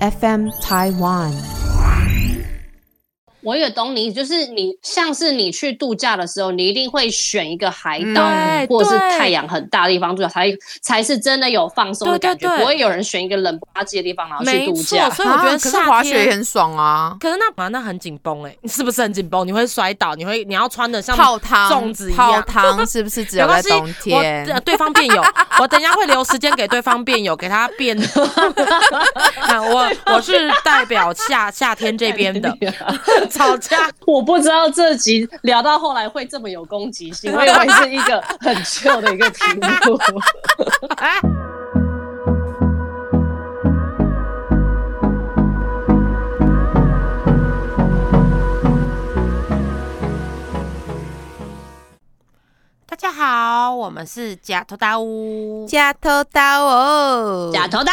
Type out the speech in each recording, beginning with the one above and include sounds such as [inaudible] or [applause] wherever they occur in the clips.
FM Taiwan。我也懂你，就是你像是你去度假的时候，你一定会选一个海岛对或者是太阳很大的地方住，才才是真的有放松的感觉。不会有人选一个冷不拉几的地方然后去，度假。所以我觉得啊可是滑雪也。很爽啊，可是那啊，那很紧绷哎，你 [laughs] 是不是很紧绷？你会摔倒，你会你要穿的像泡汤粽子一泡样。汤是不是只有在冬 [laughs] 天对方辩友，我等一下会留时间给对方辩友，给他辩。[laughs] 啊我我是代表夏夏天这边的吵架，[laughs] 我不知道这集聊到后来会这么有攻击性，[laughs] 我以为是一个很 chill 的一个题目。哎，[laughs] 大家好，我们是假头大屋。假头刀哦，假头刀，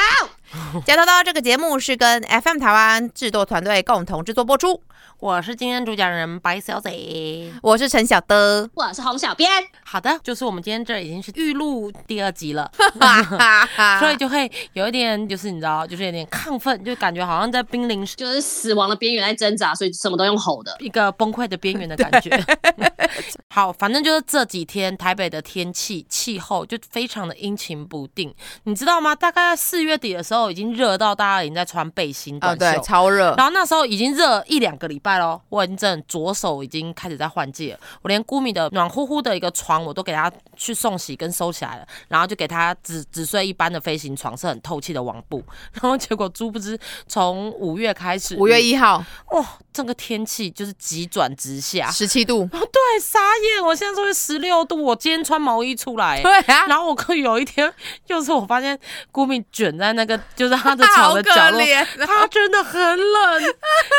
假头刀这个节目是跟 FM 台湾制作团队共同制作播出。我是今天主讲人白小姐。我是陈小的，我是洪小编。好的，就是我们今天这已经是预录第二集了，哈哈哈所以就会有一点，就是你知道，就是有点亢奋，就感觉好像在濒临就是死亡的边缘在挣扎，所以什么都用吼的。一个崩溃的边缘的感觉。[laughs] 好，反正就是这几天台北的天气气候就非常的阴晴不定，你知道吗？大概四月底的时候已经热到大家已经在穿背心哦，短袖。对，超热，然后那时候已经热一两个礼拜喽，我已经真的左手已经开始在换季了。我连姑米的暖乎乎的一个床我都给他去送洗跟收起来了，然后就给他只只睡一般的飞行床，是很透气的网布。[laughs] 然后结果殊不知从五月开始，五月一号哇，这个天气就是急转直下。十七度，[laughs] 哦，对，傻眼！我现在是十六度，我今天穿毛衣出来，对啊，然后我可有一天，就是我发现顾敏卷在那个就是他的 [laughs] 床的角落，怜，他真的很冷，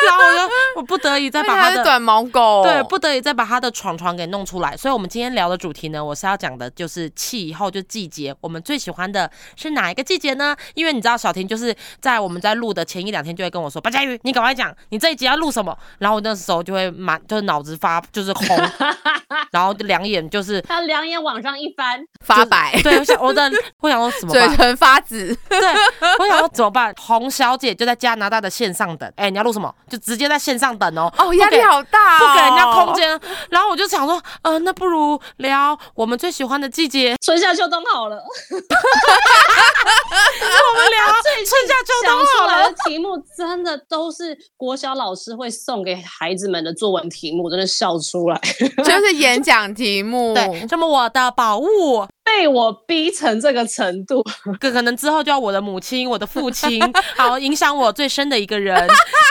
然后我就我不得已再把他的。短毛狗，对，不得已再把他的床床给弄出来，所以我们今天聊的主题呢，我是要讲的就是气候，就季节。我们最喜欢的是哪一个季节呢？因为你知道小婷就是在我们在录的前一两天就会跟我说：“白佳瑜，你赶快讲，你这一集要录什么？”然后我那时候就会满就是脑子发就是红，[laughs] 然后两眼就是他两眼往上一翻，发白，对，我想我的我想说什么办？嘴唇发紫，对，我想说怎么办？洪小姐就在加拿大的线上等，哎、你要录什么？就直接在线上等哦。哦，压力好大哦，不给人家空间，然后我就想说，呃，那不如聊我们最喜欢的季节，[laughs] 春夏秋冬好了。我们聊 [laughs] 最春夏秋冬好了出来的。题目真的都是国小老师会送给孩子们的作文题目，真的笑出来，[laughs] 就是演讲题目，对，什么我的宝物，被我逼成这个程度。可可能之后就要我的母亲、我的父亲，好影响我最深的一个人，你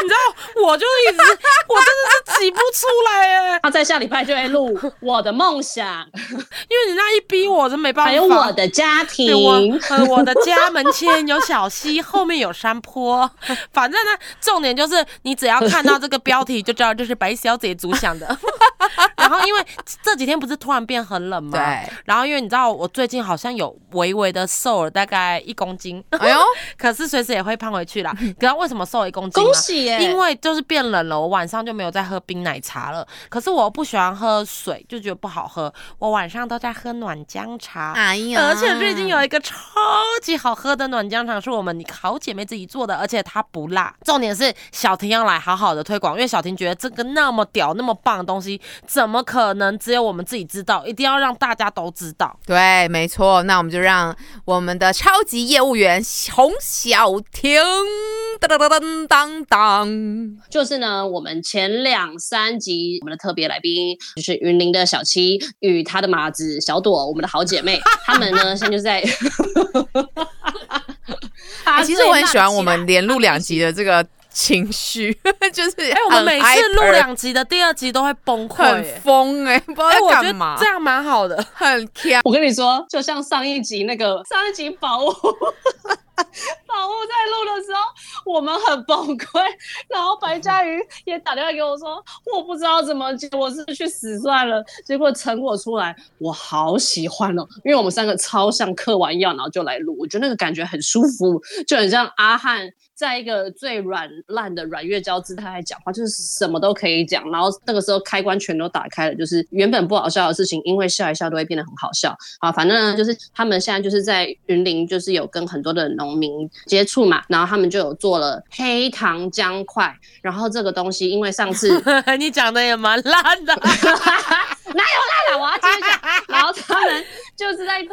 知道，我就一直，我真的是挤不出来哎，[laughs] 他在下礼拜就会录我的梦想，因为你那一逼我，真没办法。还有我的家庭对。我呃，我的家门前有小溪，后面有山坡。[laughs] 反正呢，重点就是你只要看到这个标题，就知道这是白小姐主想的。[laughs] 然后因为这几天不是突然变很冷吗？对。然后因为你知道，我最近好像有微微的瘦了大概一公斤，哎呦，可是随时也会胖回去啦。可知道为什么瘦了一公斤吗？恭喜耶！因为就是变冷了，我晚上就没有再喝冰奶茶了。可是我不喜欢喝水，就觉得不好喝。我晚上都在喝暖姜茶。哎呀，而且最近有一个超级好喝的暖姜茶，是我们好姐妹自己做的，而且它不辣。重点是小婷要来好好的推广，因为小婷觉得这个那么屌、那么棒的东西，怎么可能只有我们自己知道？一定要让大家都知道。对，没错，那我们就让我们的超级业务员洪小婷，当当当当当当，就是呢，我们前两三集我们的特别来宾就是云林的小七与她的马子小朵，我们的好姐妹，[laughs] 她们呢现在就在。[laughs] 哎其实我很喜欢我们连录两集的这个情绪，[laughs] 就是哎、我们每次录两集的第二集都会崩溃、疯哎，不知道哎、在我觉干嘛得这，样蛮好的。很强。我跟你说，就像上一集那个上一集宝物，[laughs] 宝物在录的时候，我们很崩溃，然后白嘉瑜也打电话给我说，我不知道怎么接，我是去死算了。结果成果出来，我好喜欢哦，因为我们三个超像嗑完药然后就来录，我觉得那个感觉很舒服，就很像阿汉在一个最软烂的软月娇姿态来讲话，就是什么都可以讲，然后那个时候开关全都打开了，就是原本不好笑的事情，因为笑一笑都会变得很好笑啊。反正呢，就是他们现在就是在云林，就是有跟很多的农民接触嘛，然后他们就有做了黑糖姜块，然后这个东西因为上次 [laughs] 你讲的也蛮烂的。[laughs] 哪有烂的？我要继续讲。然后他们就是在，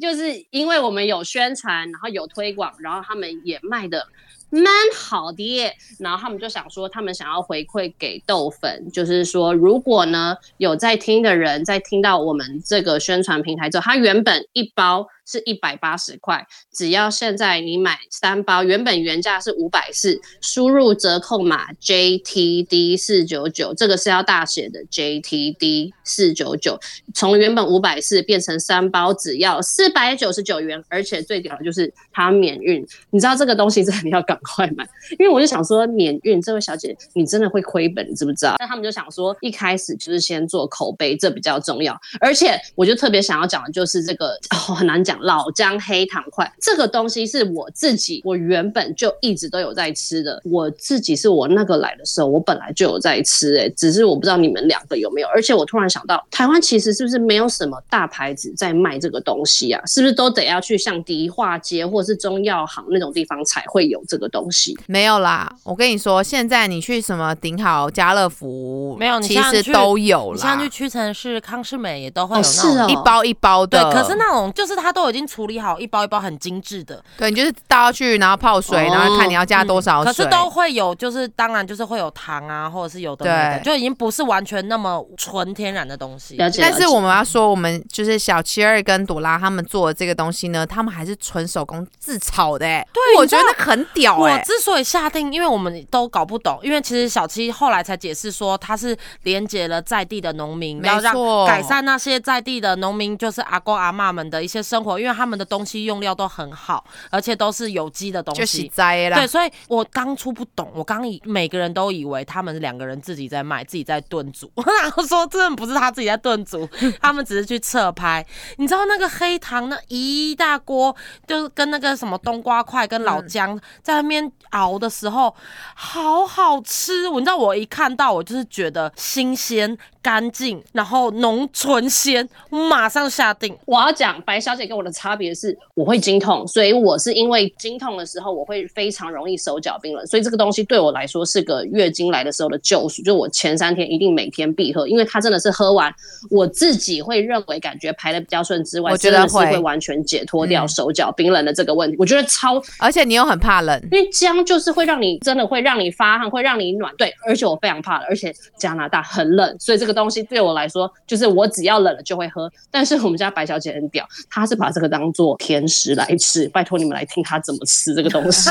就是因为我们有宣传，然后有推广，然后他们也卖的蛮好的。然后他们就想说，他们想要回馈给豆粉，就是说，如果呢有在听的人，在听到我们这个宣传平台之后，他原本一包。是一百八十块，只要现在你买三包，原本原价是五百四，输入折扣码 JTD 四九九，这个是要大写的 JTD 四九九，从原本五百四变成三包只要四百九十九元，而且最屌的就是它免运，你知道这个东西真的 [laughs] 要赶快买，因为我就想说免运，这位小姐你真的会亏本，你知不知道？但他们就想说一开始就是先做口碑，这比较重要，而且我就特别想要讲的就是这个哦很难讲。老姜黑糖块这个东西是我自己，我原本就一直都有在吃的。我自己是我那个来的时候，我本来就有在吃，哎，只是我不知道你们两个有没有。而且我突然想到，台湾其实是不是没有什么大牌子在卖这个东西啊？是不是都得要去像迪化街或是中药行那种地方才会有这个东西？没有啦，我跟你说，现在你去什么顶好、家乐福，没有，其实都有了。像去屈臣氏、康士美也都会有那种一包一包的。对，可是那种就是它都已经处理好一包一包很精致的，对你就是倒下去，然后泡水，然后看你要加多少水。可是都会有，就是当然就是会有糖啊，或者是有的对，就已经不是完全那么纯天然的东西。但是我们要说，我们就是小七二跟朵拉他们做的这个东西呢，他们还是纯手工自炒的。对，我觉得很屌。我之所以下定，因为我们都搞不懂，因为其实小七后来才解释说，他是连接了在地的农民，要让改善那些在地的农民，就是阿公阿妈们的一些生活，因为他们的东西。用料都很好，而且都是有机的东西。对，所以我当初不懂，我刚以每个人都以为他们两个人自己在卖，自己在炖煮，[laughs] 然后说真的不是他自己在炖煮，[laughs] 他们只是去侧拍。你知道那个黑糖那一大锅，就是跟那个什么冬瓜块跟老姜在那边熬的时候，好好吃。你知道我一看到，我就是觉得新鲜。干净，然后浓醇鲜，马上下定。我要讲白小姐跟我的差别是，我会经痛，所以我是因为经痛的时候，我会非常容易手脚冰冷，所以这个东西对我来说是个月经来的时候的救赎。就我前三天一定每天必喝，因为它真的是喝完，我自己会认为感觉排的比较顺之外，我觉得会完全解脱掉手脚冰冷的这个问题。我觉得超，而且你又很怕冷，因为姜就是会让你真的会让你发汗，会让你暖。对，而且我非常怕冷，而且加拿大很冷，所以这个。东西对我来说，就是我只要冷了就会喝。但是我们家白小姐很屌，她是把这个当做甜食来吃。拜托你们来听他怎么吃这个东西。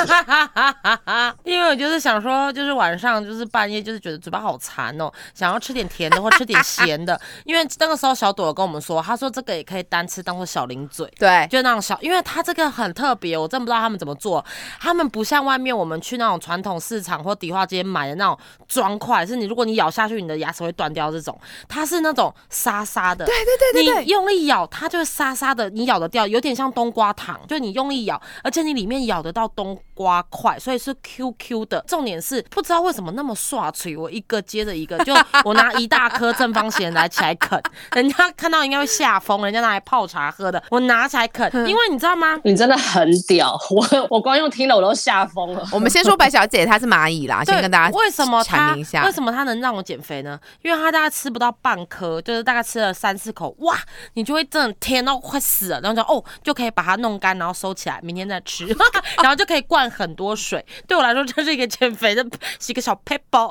[laughs] 因为我就是想说，就是晚上就是半夜就是觉得嘴巴好馋哦，想要吃点甜的或吃点咸的。[laughs] 因为那个时候小朵跟我们说，她说这个也可以单吃当做小零嘴。对，就那种小，因为它这个很特别，我真不知道他们怎么做。他们不像外面我们去那种传统市场或迪化街买的那种砖块，是你如果你咬下去，你的牙齿会断掉这种。它是那种沙沙的，对对对对，你用力咬它就是沙沙的，你咬得掉，有点像冬瓜糖，就你用力咬，而且你里面咬得到冬瓜块，所以是 Q Q 的。重点是不知道为什么那么刷嘴，我一个接着一个，就我拿一大颗正方形来起来啃，人家看到应该会吓疯，人家拿来泡茶喝的，我拿起来啃，因为你知道吗？你真的很屌，我我光用听了我都吓疯了。我们先说白小姐，她是蚂蚁啦，[laughs] 先跟大家为什么阐明一下，为什么她能让我减肥呢？因为她大概吃不到。半颗就是大概吃了三四口，哇，你就会真的甜到快死了，然后就哦就可以把它弄干，然后收起来，明天再吃，[laughs] 然后就可以灌很多水。对我来说，这是一个减肥的，是一个小 p 包，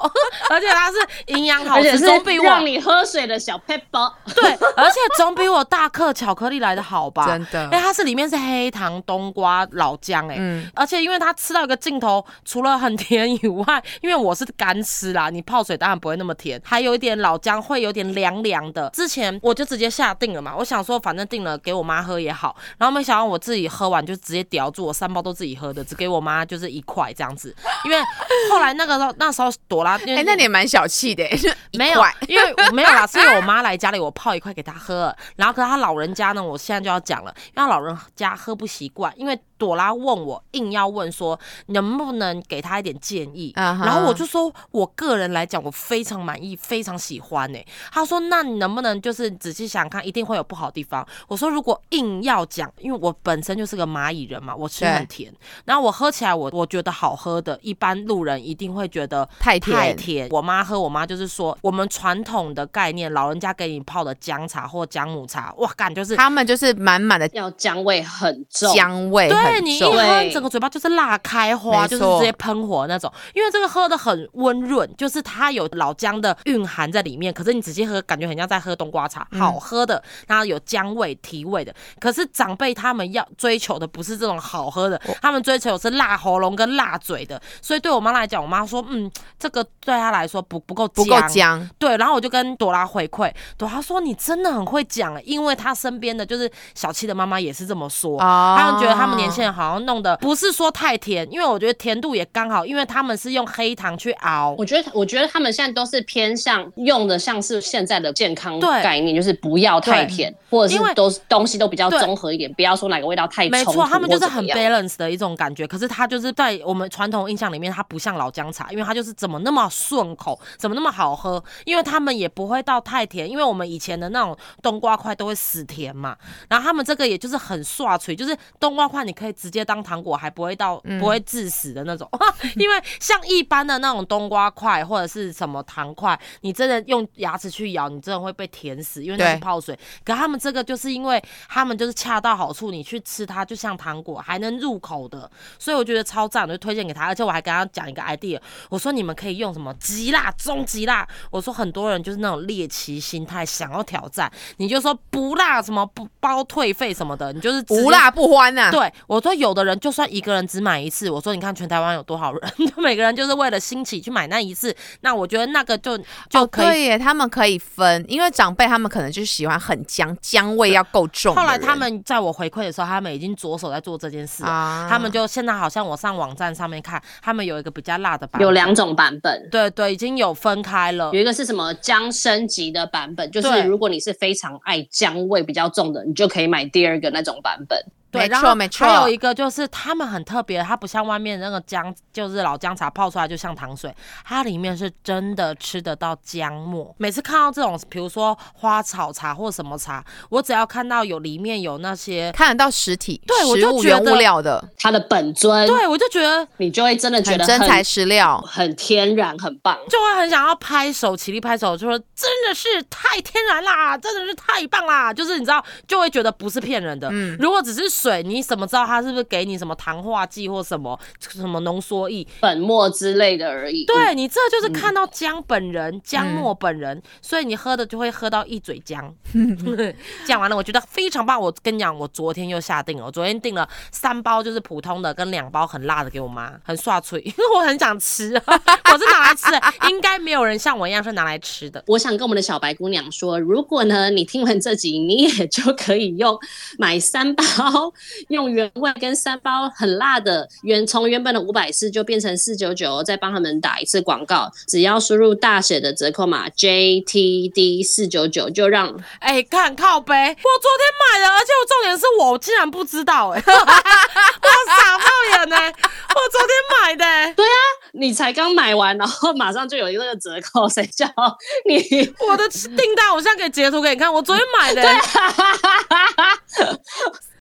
而且它是营养好吃，总比我让你喝水的小 p 包。对，而且总比我大克巧克力来的好吧？真的，因为它是里面是黑糖、冬瓜、老姜，哎，嗯，而且因为它吃到一个尽头，除了很甜以外，因为我是干吃啦，[laughs] 你泡水当然不会那么甜，还有一点老姜会有点。凉凉的，之前我就直接下定了嘛，我想说反正定了给我妈喝也好，然后没想到我自己喝完就直接叼住，我三包都自己喝的，只给我妈就是一块这样子，因为后来那个时候那时候朵拉，哎，那你也蛮小气的，没有，因为没有啦，[laughs] 是因为我妈来家里，我泡一块给她喝，然后可是她老人家呢，我现在就要讲了，因为老人家喝不习惯，因为。朵拉问我，硬要问说能不能给他一点建议，然后我就说，我个人来讲，我非常满意，非常喜欢呢、他说，那你能不能就是仔细想想看，一定会有不好的地方。我说，如果硬要讲，因为我本身就是个蚂蚁人嘛，我吃很甜，然后我喝起来我我觉得好喝的，一般路人一定会觉得太甜太甜。我妈喝，我妈就是说，我们传统的概念，老人家给你泡的姜茶或姜母茶，哇，感就是。他们就是满满的要姜味很重，姜味重，你一喝，你整个嘴巴就是辣开花，就是直接喷火那种。因为这个喝的很温润，就是它有老姜的蕴含在里面，可是你仔细喝，感觉很像在喝冬瓜茶，嗯好喝的，然后有姜味、提味的。可是长辈他们要追求的不是这种好喝的，他们追求的是辣喉咙跟辣嘴的。所以对我妈来讲，我妈说，嗯，这个对她来说不不够不够姜。对，然后我就跟朵拉回馈，朵拉说你真的很会讲，因为她身边的就是小七的妈妈也是这么说，哦他们觉得他们年轻人好像弄的不是说太甜，因为我觉得甜度也刚好，因为他们是用黑糖去熬。我觉得，我觉得他们现在都是偏向用的，像是现在的健康对概念，就是不要太甜，或者因为是都是东西都比较综合一点，不要说哪个味道太没错，他们就是很 balance 的一种感觉。可是它就是在我们传统印象里面，它不像老姜茶，因为它就是怎么那么顺口，怎么那么好喝。因为他们也不会到太甜，因为我们以前的那种冬瓜块都会死甜嘛。然后他们这个也就是很刷脆，就是冬瓜块你可以直接当糖果，还不会到嗯不会致死的那种。[laughs] 因为像一般的那种冬瓜块或者是什么糖块，你真的用牙齿去咬，你真的会被甜死，因为那是泡水。可他们这个就是因为他们就是恰到好处，你去吃它就像糖果，还能入口的，所以我觉得超赞，我就推荐给他。而且我还跟他讲一个 idea，我说你们可以用什么极辣、中极辣。我说很多人就是那种猎奇心态，想要挑战，你就说不辣什么不包退费什么的，你就是直接不辣不欢呐、对，我说有的人就算一个人只买一次，我说你看全台湾有多少人，[laughs] 就每个人就是为了兴起去买那一次，那我觉得那个就就哦，可以。对耶，他们可以分，因为长辈他们可能就喜欢很姜，姜味要够重。后来他们在我回馈的时候，他们已经着手在做这件事了。啊他们就现在好像我上网站上面看，他们有一个比较辣的版本，有两种版本。对对，已经有分开了有。一个是什么姜升级的版本，就是如果你是非常爱姜味比较重的，你就可以买第二个那种版本。对，没然后错没错还有一个就是他们很特别，它不像外面那个姜，就是老姜茶泡出来就像糖水，它里面是真的吃得到姜末。每次看到这种，比如说花草茶或什么茶，我只要看到有里面有那些，看得到实体，对我就觉得原物料的，它的本尊，对我就觉得你就会真的觉得真材实料。很天然，很棒。就会很想要拍手，起立拍手，就说真的是太天然啦，真的是太棒啦，就是你知道，就会觉得不是骗人的。嗯如果只是水，你怎么知道他是不是给你什么糖化剂或什么什么浓缩液？粉末之类的而已。对你这就是看到姜本人，姜末本人，所以你喝的就会喝到一嘴姜。[laughs] 讲完了，我觉得非常棒。我跟你讲，我昨天又下定了，我昨天订了三包就是普通的，跟两包很辣的给我妈，很刷脆，因 [laughs] 为我很想吃，[laughs] 我是拿来吃的，应该没有人像我一样是拿来吃的。我想跟我们的小白姑娘说，如果呢你听完这集，你也就可以用买三包，用原味跟三包很辣的原从原本的五百四就变成四九九，再帮他们打一次广告，只要输入大写的折扣码 JTD 四九九，就让哎、看靠背，我昨天买的，而且我重点是我竟然不知道、哎，[laughs] 我傻爆眼呢、我昨天买的、哎你才刚买完，然后马上就有一个折扣，谁叫你？我的订单我现在可以截图给你看，我昨天买的、[laughs] 哎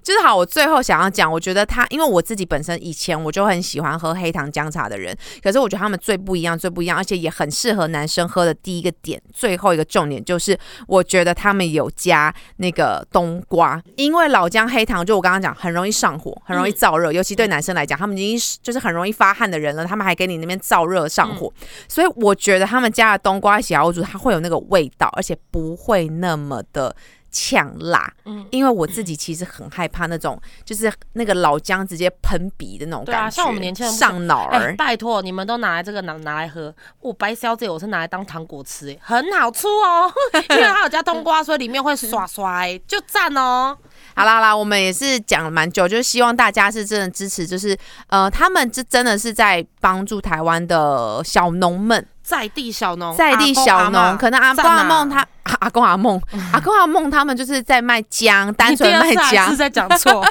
就是好，我最后想要讲，我觉得他，因为我自己本身以前我就很喜欢喝黑糖姜茶的人，可是我觉得他们最不一样，最不一样，而且也很适合男生喝的第一个点，最后一个重点就是，我觉得他们有加那个冬瓜，因为老姜黑糖就我刚刚讲很容易上火，很容易燥热，尤其对男生来讲，他们已经是就是很容易发汗的人了，他们还给你那边燥热上火，所以我觉得他们加了冬瓜一起熬煮，它会有那个味道，而且不会那么的。呛辣，嗯因为我自己其实很害怕那种，就是那个老姜直接喷鼻的那种对啊感觉，像我们年轻人上脑哎、儿。拜托，你们都拿来这个拿拿来喝，我白消这个我是拿来当糖果吃、哎，很好吃哦，[laughs] 因为它有加冬瓜，所以里面会刷刷、哎，就赞哦。好啦好啦，我们也是讲了蛮久，就是希望大家是真的支持，就是呃，他们这真的是在帮助台湾的小农们，在地小农，在地小农，可能阿公阿梦他、啊。阿公阿梦阿公阿梦他们就是在卖姜，[laughs] 单纯卖姜。是，在讲错，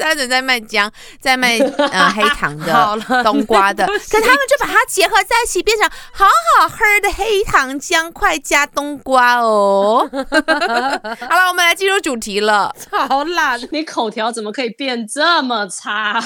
单纯在卖姜，在卖 [laughs] 呃黑糖的、冬瓜的，可他们就把它结合在一起，变成好好喝的黑糖姜快加冬瓜哦。[laughs] 好了，我们来进入主题了。好懒。你口条怎么可以变这么差？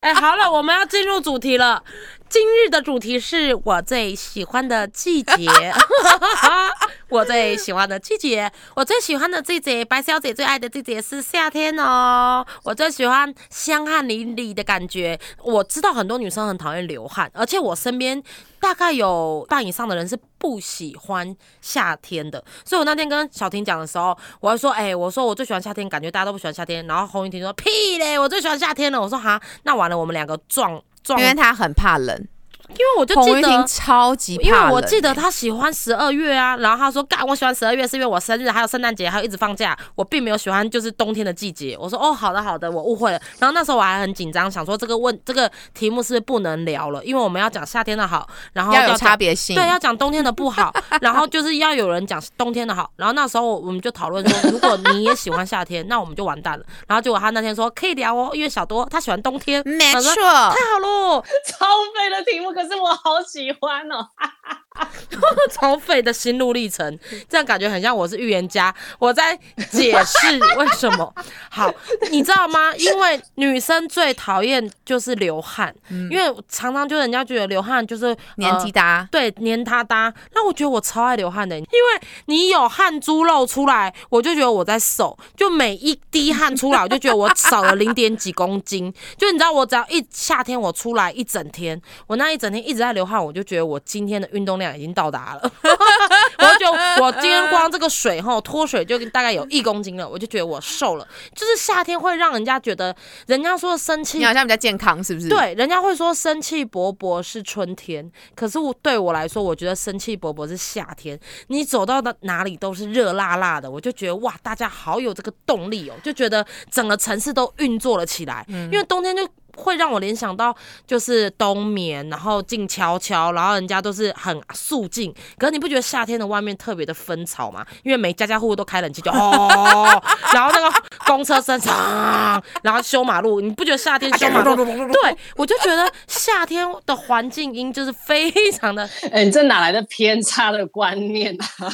哎、好了，我们要进入主题了。今日的主题是我最喜欢的季节，[laughs] [laughs] 我最喜欢的季节，我最喜欢的季节，白小姐最爱的季节是夏天哦。我最喜欢香汗淋漓的感觉。我知道很多女生很讨厌流汗，而且我身边大概有半以上的人是不喜欢夏天的。所以我那天跟小婷讲的时候，我还说，哎、我说我最喜欢夏天，感觉大家都不喜欢夏天。然后洪云婷说，屁嘞，我最喜欢夏天了。我说哈，那完了，我们两个撞因为他很怕冷，因为我就记得。超级因为。我记得他喜欢十二月啊，然后他说干，我喜欢十二月是因为我生日，还有圣诞节，还有一直放假，我并没有喜欢就是冬天的季节。我说哦，好的好的，我误会了。然后那时候我还很紧张，想说这个问这个题目是不是不能聊了，因为我们要讲夏天的好，然后要有差别性，对，要讲冬天的不好，[laughs] 然后就是要有人讲冬天的好。然后那时候我们就讨论说，如果你也喜欢夏天，那我们就完蛋了。然后结果他那天说可以聊哦，因为小多他喜欢冬天，没错。太好喽，[laughs] 超废的题目，可是我好喜欢哦。[laughs] 超废的心路历程，这样感觉很像我是预言家，我在解释为什么。好，你知道吗？因为女生最讨厌就是流汗，因为常常就人家觉得流汗就是嗯年纪呃大，对，黏哒哒。那我觉得我超爱流汗的，因为你有汗珠露出来，我就觉得我在瘦。就每一滴汗出来，我就觉得我少了零点几公斤。就你知道，我只要一夏天我出来一整天，我那一整天一直在流汗，我就觉得我今天的运动量已经到达了。[laughs] 我就我今天光这个水哈脱水就大概有一公斤了，我就觉得我瘦了。就是夏天会让人家觉得，人家说生气你好像比较健康，是不是？，对，人家会说生气勃勃是春天，可是我对我来说，我觉得生气勃勃是夏天。你走到的哪里都是热辣辣的，我就觉得哇，大家好有这个动力哦，就觉得整个城市都运作了起来。因为冬天就会让我联想到就是冬眠，然后静悄悄，然后人家都是很肃静。可是你不觉得夏天的外面特别的纷吵吗？因为每家家户户都开冷气，就哦，然后那个公车声长，然后修马路，你不觉得夏天修马路？对，我就觉得夏天的环境音就是非常的，哎、你这哪来的偏差的观念啊？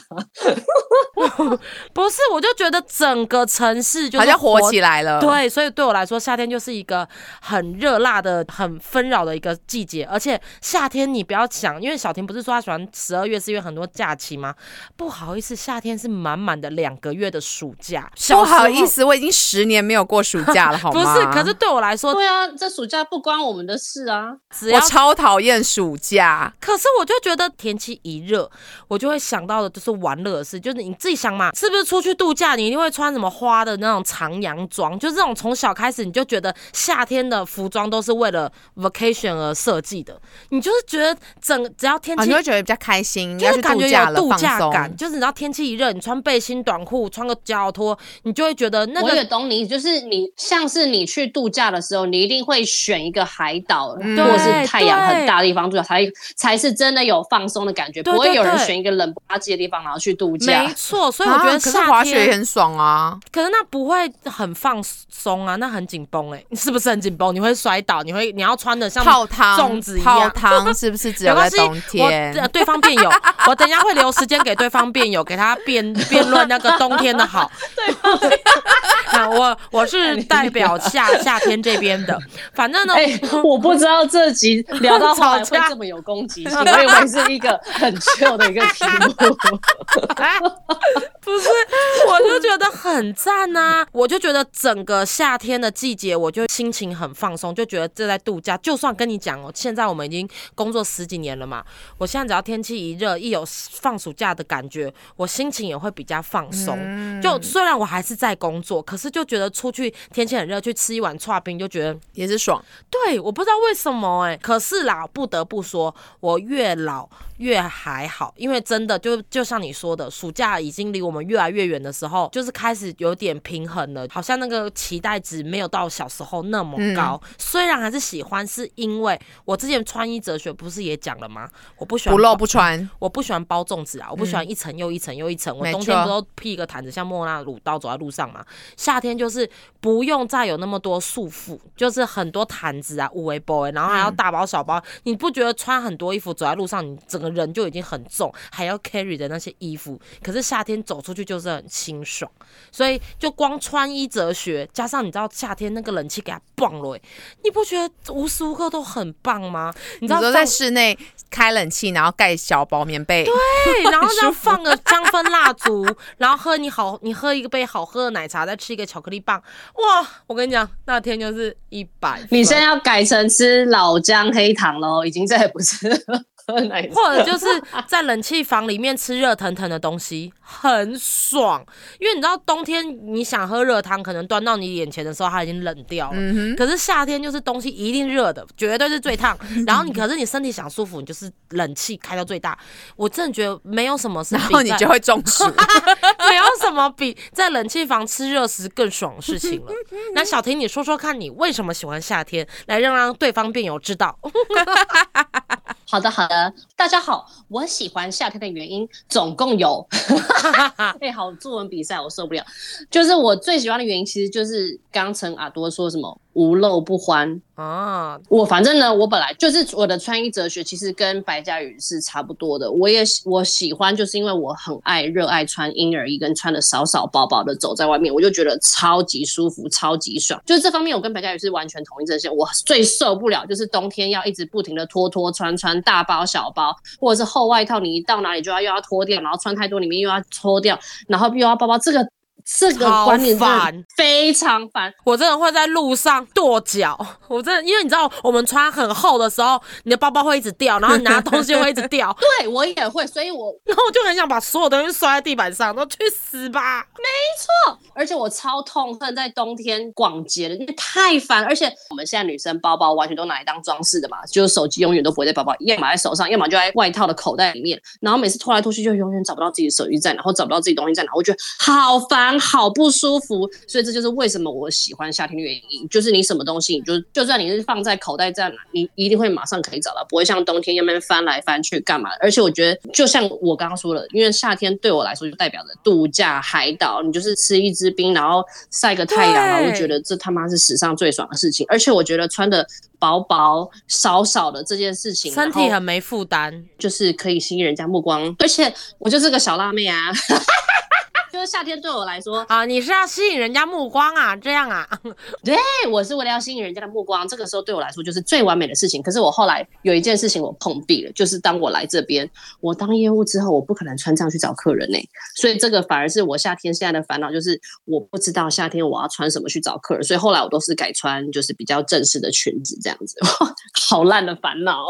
[laughs] 不是，我就觉得整个城市就是好像活起来了。，对，所以对我来说，夏天就是一个很热辣的、很纷扰的一个季节。而且夏天你不要想，因为小婷不是说她喜欢十二月，是因为很多假期吗？不好意思，夏天是满满的两个月的暑假。不好意思，我已经十年没有过暑假了，[laughs] 好吗？不是，可是对我来说，对啊，这暑假不关我们的事啊。只要我超讨厌暑假。可是我就觉得天气一热，我就会想到的就是玩乐的事，就是你自己想嘛，是不是出去度假，你一定会穿什么花的那种长洋装，就这种从小开始你就觉得夏天的服装都是为了 vacation 而设计的，你就是觉得整只要天啊，气你会觉得比较开心，就是要去感觉有度假了，度假放感，松。就是你知道天气一热，你穿背心短裤，穿个脚托，你就会觉得那我也个懂你，就是你像是你去度假的时候，你一定会选一个海岛、嗯或者是太阳很大的地方度假，才才是真的有放松的感觉。对不会有人选一个冷不拉几的地方然后去度假没。错，所以我觉得啊可是滑雪也，很爽啊。可是那不会很放松啊，那很紧绷哎，是不是很紧绷？你会摔倒，你会你要穿的像泡汤，粽子一泡样。汤是不是只有在冬天？呃对方辩友，[laughs] 我等一下会留时间给对方辩友，给他辩 [laughs] 辩论那个冬天的好。对方，那我我是代表夏夏天这边的，反正呢，哎、我不知道这集聊到后来 [laughs] 会这么有攻击性，我以为是一个很 chill 的一个题目。哎，不是，我就觉得很赞呐、我就觉得整个夏天的季节，我就心情很放松，就觉得这在度假。就算跟你讲哦，现在我们已经工作十几年了嘛，我现在只要天气一热，一有放暑假的感觉，我心情也会比较放松。就虽然我还是在工作，可是就觉得出去天气很热，去吃一碗串冰，就觉得也是爽。对，我不知道为什么哎、可是啦，不得不说，我越老越还好，因为真的就就像你说的，暑假已经离我们越来越远的时候，就是开始有点平衡了，好像那个期待值没有到小时候那么高。虽然还是喜欢，是因为我之前穿衣哲学不是也讲了吗？我不喜欢不露不穿，我不喜欢包粽子啊，我不喜欢一层又一层又一层。我冬天不都披一个毯子，像莫娜鲁刀走在路上嘛？夏天就是不用再有那么多束缚，就是很多毯子啊、五围 boy，然后还要大包小包。你不觉得穿很多衣服走在路上，你整个人就已经很重，还要 carry 的那些衣服？可是夏天走出去就是很清爽，所以就光穿衣哲学，加上你知道夏天那个冷气给它棒了、欸，你不觉得无时无刻都很棒吗？你你知道在室内开冷气，然后盖小薄棉被，对，然后 [laughs] 这样放个香氛蜡烛，然后喝你好，你喝一个杯好喝的奶茶，再吃一个巧克力棒，哇！我跟你讲，那天就是一百分。你现在要改成吃老姜黑糖喽，已经再也不是喝奶茶。或者就是在冷气房里面吃热腾腾的东西，很爽。因为你知道冬天你想喝热汤，可能端到你眼前的时候它已经冷掉了。嗯可是夏天就是东西一定热的，绝对是最烫。[laughs] 然后你可是你身体想舒服，你就是冷气开到最大。我真的觉得没有什么是然后你就会中暑。[laughs] 没有什么比在冷气房吃热食更爽的事情了。[laughs] 那小婷，你说说看你为什么喜欢夏天，来让让对方辩友知道。好的，好的，大家好，我喜欢夏天的原因总共有，[laughs] 哎、好，作文比赛我受不了，就是我最喜欢的原因，其实就是刚陈阿多说什么无漏不欢。啊，我反正呢，我本来就是我的穿衣哲学，其实跟白嘉宇是差不多的。我也喜我喜欢，就是因为我很爱热爱穿婴儿衣，跟穿的少少薄薄的走在外面，我就觉得超级舒服，超级爽。就是这方面，我跟白嘉宇是完全同一阵线。我最受不了就是冬天要一直不停的脱脱穿穿大包小包，或者是厚外套，你一到哪里就要又要脱掉，然后穿太多里面又要脱掉，然后又要包包，这个这个超观念真的烦非常烦。我真的会在路上跺脚，我真的，因为你知道，我们穿很厚的时候，你的包包会一直掉，然后你拿东西会一直掉，[laughs] 对我也会，所以我 [laughs] 然后我就很想把所有东西摔在地板上，都去死吧！没错而且我超痛恨在冬天逛街的，因为太烦。而且我们现在女生包包完全都拿来当装饰的嘛，就是手机永远都不会在包包，要么在手上，要么就在外套的口袋里面。然后每次拖来拖去，就永远找不到自己的手机在哪，然后找不到自己东西在哪，我觉得好烦，好不舒服。所以这就是为什么我喜欢夏天的原因，就是你什么东西，你就就算你是放在口袋在哪，你一定会马上可以找到，不会像冬天要那边翻来翻去干嘛。而且我觉得，就像我刚刚说的，因为夏天对我来说就代表着度假、海岛，你就是吃一支冰，然后晒个太阳，然后我觉得这他妈是史上最爽的事情。而且我觉得穿的薄薄少少的这件事情，身体很没负担，就是可以吸引人家目光，而且我就是个小辣妹啊。[laughs] 就是夏天对我来说，啊！你是要吸引人家目光啊？这样啊？[laughs] 对我是为了要吸引人家的目光，这个时候对我来说就是最完美的事情。可是我后来有一件事情我碰壁了，就是当我来这边，我当业务之后，我不可能穿这样去找客人呢、所以这个反而是我夏天现在的烦恼，就是我不知道夏天我要穿什么去找客人，所以后来我都是改穿就是比较正式的裙子这样子，[laughs] 好烂的烦恼。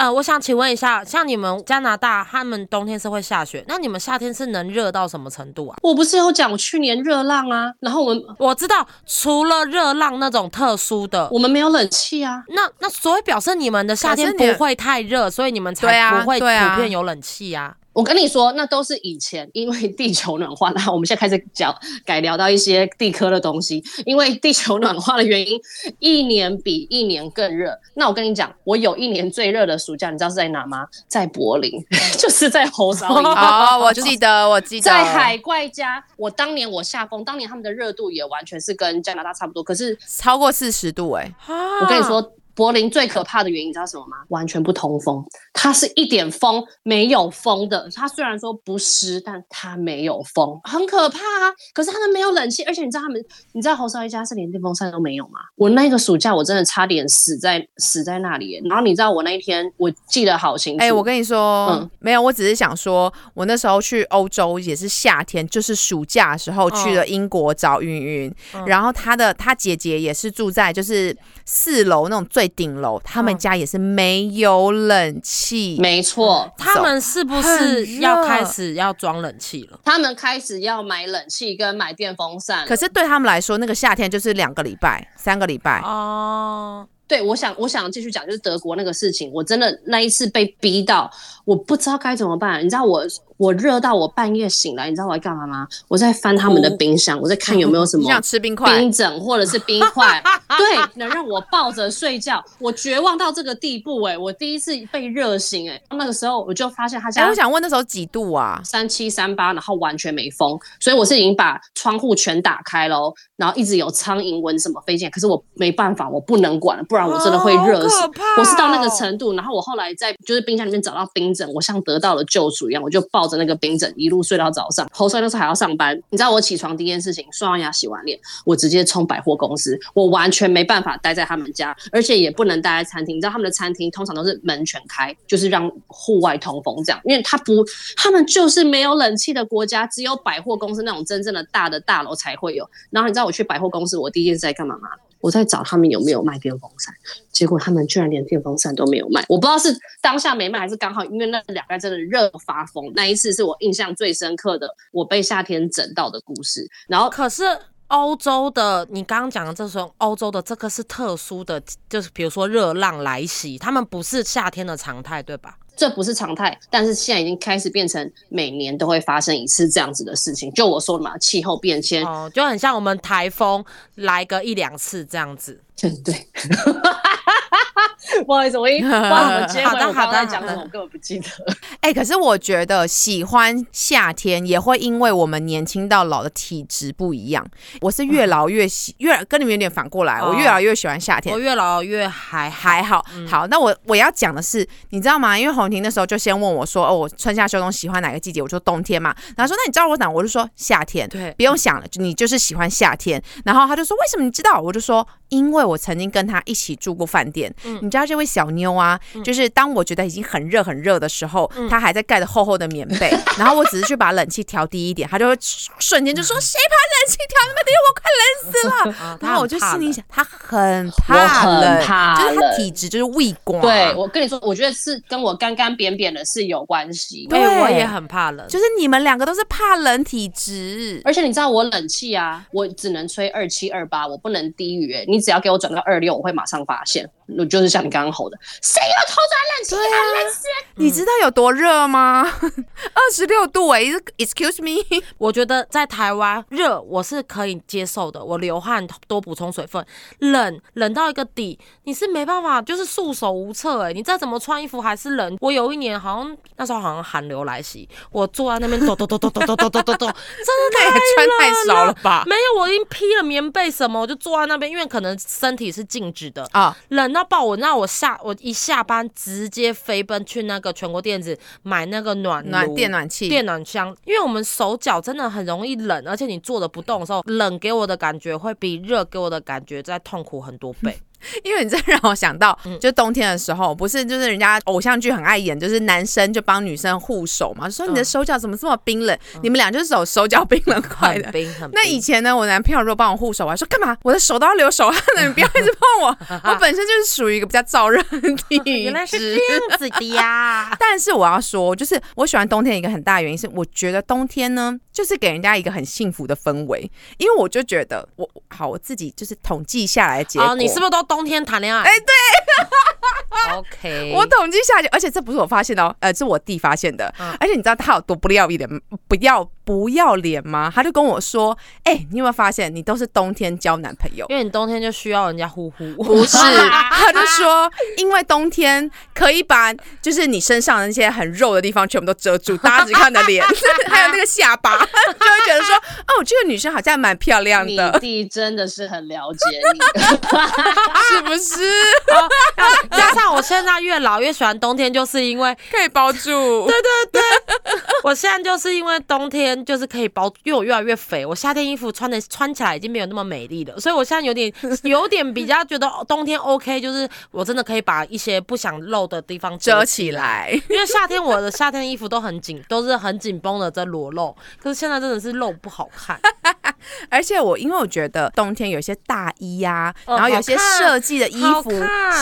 呃，我想请问一下，像你们加拿大，他们冬天是会下雪，那你们夏天是能热到什么程度啊？我不是有讲我去年热浪啊，然后我们我知道，除了热浪那种特殊的，我们没有冷气啊，那那所以表示你们的夏天不会太热，所以你们才不会普遍有冷气啊。我跟你说，那都是以前，因为地球暖化。那我们现在开始讲改聊到一些地科的东西，因为地球暖化的原因，一年比一年更热。那我跟你讲，我有一年最热的暑假，你知道是在哪吗？在柏林，[laughs] 就是在红烧营。哦，我记得，我记得，在海怪家，我当年我下风，当年他们的热度也完全是跟加拿大差不多。可是超过四十度哎、我我跟你，说，柏林最可怕的原因，你知道什么吗？完全不通风，它是一点风没有风的。它虽然说不湿，但它没有风，很可怕啊。可是他们没有冷气，而且你知道他们，你知道侯少一家是连电风扇都没有吗？我那个暑假我真的差点死在死在那里。然后你知道我那一天我记得好清楚，哎、我跟你说，嗯没有，我只是想说，我那时候去欧洲也是夏天，就是暑假的时候去了英国找云云，嗯然后他的他姐姐也是住在就是四楼那种最顶楼，他们嗯家也是没有冷气，没错，他们是不是要开始要装冷气了？他们开始要买冷气跟买电风扇。可是对他们来说，那个夏天就是两个礼拜、三个礼拜。哦，对，我想，我想继续讲，就是德国那个事情，我真的那一次被逼到，我不知道该怎么办。你知道我我热到我半夜醒来，你知道我在干嘛吗？我在翻他们的冰箱，我在看有没有什么 [laughs] 想吃冰块？冰枕或者是冰块，对，能让我抱着睡觉。我绝望到这个地步、哎，我第一次被热醒、哎，那个时候我就发现他哎、家我想问那时候几度啊？三七三八，然后完全没风，所以我是已经把窗户全打开喽，然后一直有苍蝇蚊什么飞进来，可是我没办法，我不能管了，不然我真的会热死。我是到那个哦程度，然后我后来在就是冰箱里面找到冰枕，我像得到了救赎一样，我就抱着那个冰枕一路睡到早上。侯帅那时候还要上班，你知道我起床第一件事情，刷完牙洗完脸，我直接冲百货公司，我完全没办法待在他们家，而且也不能待在餐厅。你知道他们的餐厅通常都是门全开，就是让户外通风这样，因为他不，他们就是没有冷气的国家，只有百货公司那种真正的大的大楼才会有。然后你知道我去百货公司，我第一件事在干嘛吗？我在找他们有没有卖电风扇，结果他们居然连电风扇都没有卖。我不知道是当下没卖，还是刚好因为那两个真的热发疯。那一次是我印象最深刻的，我被夏天整到的故事。然后可是欧洲的，你刚刚讲的这种欧洲的这个是特殊的，就是比如说热浪来袭，他们不是夏天的常态，对吧？这不是常态，但是现在已经开始变成每年都会发生一次这样子的事情。就我说的嘛，气候变迁，哦，就很像我们台风来个一两次这样子。[laughs] 对。[laughs] 不好意思，我已不知道怎么接回我刚好的好的讲什么，好的我根本不记得。[laughs] 哎、可是我觉得喜欢夏天也会因为我们年轻到老的体质不一样。我是越老越喜，越跟你们有点反过来，我越老越喜欢夏天我。越老越还还好，好，那我我要讲的是，你知道吗？因为红婷那时候就先问我说，哦，我春夏秋冬喜欢哪个季节？我说冬天嘛。然后说，那你知道我哪？我就说夏天。对不用想了，你就是喜欢夏天。然后他就说，为什么你知道？我就说，因为我曾经跟他一起住过饭店。你知道这位小妞啊，就是当我觉得已经很热很热的时候，她还在盖着厚厚的棉被，[laughs] 然后我只是去把冷气调低一点，她就会瞬间就说，谁把冷气调那么低？我快冷死了。啊，[laughs] 然后我就心里想，她，很我怕很冷，怕就是她体质就是畏光，对，我跟你说，我觉得是跟我干干扁扁的是有关系。对对，我也很怕冷，就是你们两个都是怕冷体质。而且你知道我冷气啊，我只能吹二七二八，我不能低于、欸。你只要给我转到二六，我会马上发现。question 就是像你刚刚吼的，谁又偷转冷气啊？冷！你知道有多热吗？[laughs] 二十六度哎、Excuse me，我觉得在台湾热我是可以接受的，我流汗多补充水分。冷冷到一个底，你是没办法，就是束手无策哎、你再怎么穿衣服还是冷。我有一年好像那时候好像寒流来袭，我坐在那边抖抖抖抖抖抖抖抖抖抖，真的 [laughs] 穿太少了吧？没有，我已经披了棉被什么，我就坐在那边，因为可能身体是静止的。啊，冷到爆！我那我下我一下班直接飞奔去那个全国电子买那个暖暖电暖器，电暖箱，因为我们手脚真的很容易冷，而且你坐着不动的时候，冷给我的感觉会比热给我的感觉再痛苦很多倍。[laughs] 因为你这让我想到，嗯就冬天的时候，不是就是人家偶像剧很爱演，就是男生就帮女生护手嘛，说你的嗯手脚怎么这么冰冷？你们俩就是手手脚冰冷快的。很冰。那以前呢，我男朋友如果帮我护手，我还说干嘛？我的手都要流手汗了，[laughs] 你不要一直碰我。我本身就是属于一个比较燥热的 [laughs] 体质。原来是这样子的呀。但是我要说，就是我喜欢冬天一个很大的原因是，我觉得冬天呢，就是给人家一个很幸福的氛围。因为我就觉得我好，我自己就是统计下来的结果，哦，你是不是都冬天谈恋爱？哎，对。[laughs] [laughs] OK，我统计下去，而且这不是我发现的哦，呃，是我弟发现的。嗯而且你知道他有多不要脸，不要不要脸吗？他就跟我说：“哎、你有没有发现，你都是冬天交男朋友？”因为你冬天就需要人家呼呼。不是，[laughs] 他就说，因为冬天可以把就是你身上的那些很肉的地方全部都遮住，大家只看你的脸，还有那个下巴，就会觉得说，哦，这个女生好像蛮漂亮你的，弟真的是很了解你，是不是？[laughs] 加上我现在越老越喜欢冬天，就是因为 [laughs] 可以包住，对对对，我现在就是因为冬天就是可以包，因为我越来越肥，我夏天衣服穿的穿起来已经没有那么美丽了，所以我现在有点有点比较觉得哦冬天 OK，就是我真的可以把一些不想露的地方遮起起。来。因为夏天我的夏天衣服都很紧，都是很紧绷的在裸露，可是现在真的是露不好看。[laughs] 而且我因为我觉得冬天有些大衣呀、哦然后有些设计的衣服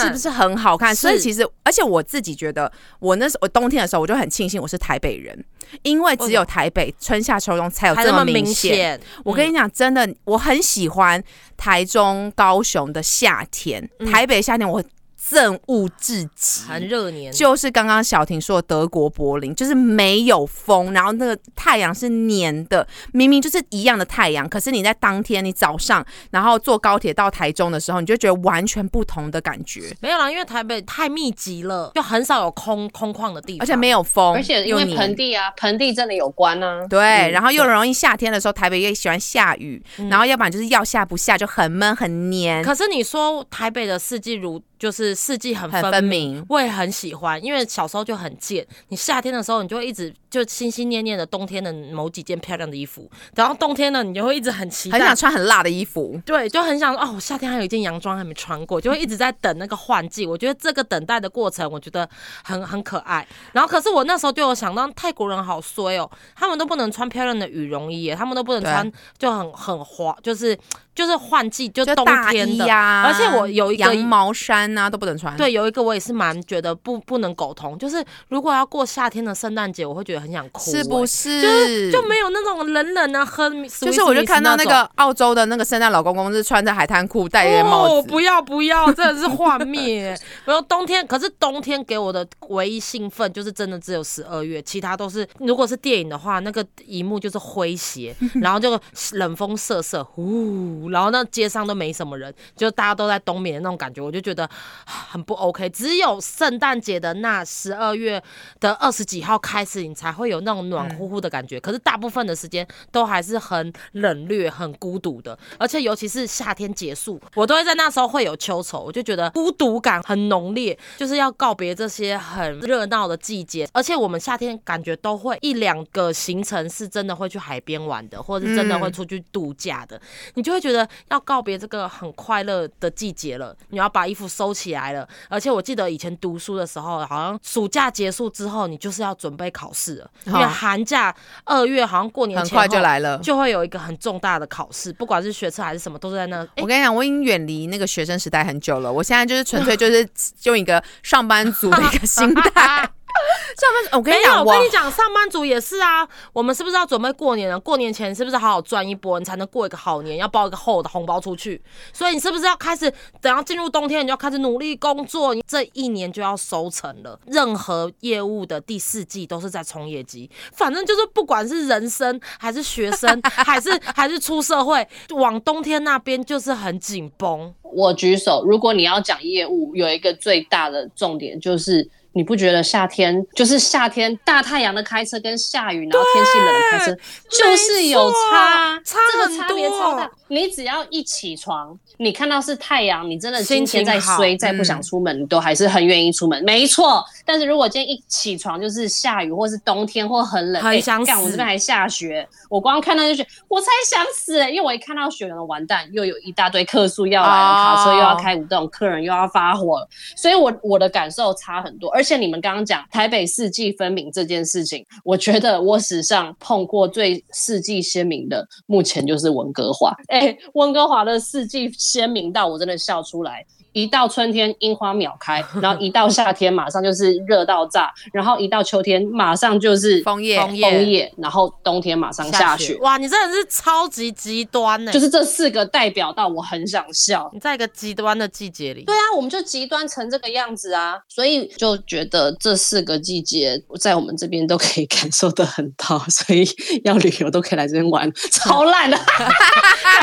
是不是很好看？所以其实，而且我自己觉得，我那时候我冬天的时候，我就很庆幸我是台北人，因为只有台北春夏秋冬才有这么明明显，我跟你讲，真的，我很喜欢台中、高雄的夏天，嗯。台北夏天我憎恶至极。很热年，就是刚刚小婷说的德国柏林，就是没有风，然后那个太阳是黏的，明明就是一样的太阳，可是你在当天你早上，然后坐高铁到台中的时候，你就觉得完全不同的感觉，没有啦，因为台北太密集了，就很少有空空旷的地方，而且没有风，而且因为盆地啊，盆地真的有关啊。对，嗯然后又容易夏天的时候，台北也喜欢下雨，然后要不然就是要下不下，就很闷很黏，可是你说台北的四季如就是四季很很分分明。我也很喜欢，因为小时候就很贱。你夏天的时候，你就会一直就心心念念的冬天的某几件漂亮的衣服，然后冬天呢，你就会一直很期待很想。穿很辣的衣服，对，就很想哦，我夏天还有一件洋装还没穿过，就会一直在等那个换季。我觉得这个等待的过程，我觉得很很可爱。然后，可是我那时候就有想到，泰国人好衰哦，他们都不能穿漂亮的羽绒衣，他们都不能穿就很很滑，就是就是换季就冬天的。而且我有一个羊毛衫啊都不能穿。对，有一个我也是蛮觉得不不能苟同，就是如果要过夏天的圣诞节，我会觉得很想哭、是不是？就是就没有那种冷冷啊，很就是我就看到那个澳洲的那个圣诞老公公是穿着海滩裤，戴着帽哦，子，不要不要，真的是幻灭。[laughs] 然后冬天，可是冬天给我的唯一兴奋就是真的只有十二月，其他都是如果是电影的话，那个一幕就是诙谐，然后就冷风瑟瑟，呼，然后那街上都没什么人，就大家都在冬眠的那种感觉，我就觉得啊很不 OK。只有圣诞节的那十二月的二十几号开始，你才会有那种暖乎乎的感觉。可是大部分的时间都还是很冷冽、很孤独的，而且尤其是夏天结束，我都会在那时候会有秋愁，我就觉得孤独感很浓烈，就是要告别这些很热闹的季节。而且我们夏天感觉都会一两个行程是真的会去海边玩的，或者是真的会出去度假的，你就会觉得要告别这个很快乐的季节了，你要把衣服收起来了。而且我记得以前读书的时候，好像暑假结束之后，你就是要准备考试了，因为寒假二月好像过年很快就来了。就会有一个很重大的考试，不管是学测还是什么，都是在那。哎、我跟你讲，我已经远离那个学生时代很久了。我现在就是纯粹就是用一个上班族的一个心态。[laughs] [laughs] 上班族，我跟没有，你讲，我跟你讲，上班族也是啊。我们是不是要准备过年了？过年前是不是好好赚一波，你才能过一个好年？要包一个厚的红包出去。所以你是不是要开始，等要进入冬天，你就要开始努力工作？你这一年就要收成了。任何业务的第四季都是在冲业绩，反正就是不管是人生还是学生，[laughs] 还是还是出社会，往冬天那边就是很紧绷。我举手，如果你要讲业务，有一个最大的重点就是。你不觉得夏天就是夏天大太阳的开车跟下雨然后天气冷的开车就是有差，差这个差别超大。你只要一起床，你看到是太阳，你真的心今天在情好衰，再不想出门，你都还是很愿意出门，没错。但是如果今天一起床就是下雨，或是冬天或很冷，哎很想死干我这边还下雪，我光看到就觉得我才想死、因为我一看到雪，完蛋，又有一大堆客诉要来了，卡车又要哦开舞动，客人又要发火了，所以我我的感受差很多。而且像你们刚刚讲台北四季分明这件事情，我觉得我史上碰过最四季鲜明的，目前就是温哥华。哎、温哥华的四季鲜明到我真的笑出来。一到春天樱花秒开，[laughs] 然后一到夏天马上就是热到炸，然后一到秋天马上就是枫叶枫叶然后冬天马上下雪。哇，你真的是超级极端呢、就是这四个代表到我很想笑。你在一个极端的季节里。对啊，我们就极端成这个样子啊，所以就觉得这四个季节在我们这边都可以感受的很到，[laughs] 所以要旅游都可以来这边玩，超烂的。[laughs]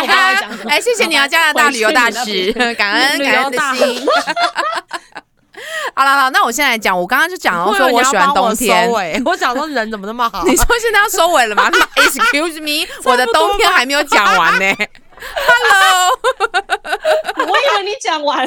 我刚刚讲什么哎，谢谢你啊，加拿大旅游大使，感恩感恩大心。[laughs] 好了好了，那我现在来讲，我刚刚就讲了我以为你要说我喜欢冬天收。尾 [laughs] 我想说人怎么那么好？[laughs] 你说现在要收尾了吗？Excuse me，我的冬天还没有讲完呢。Hello，我以为你讲完，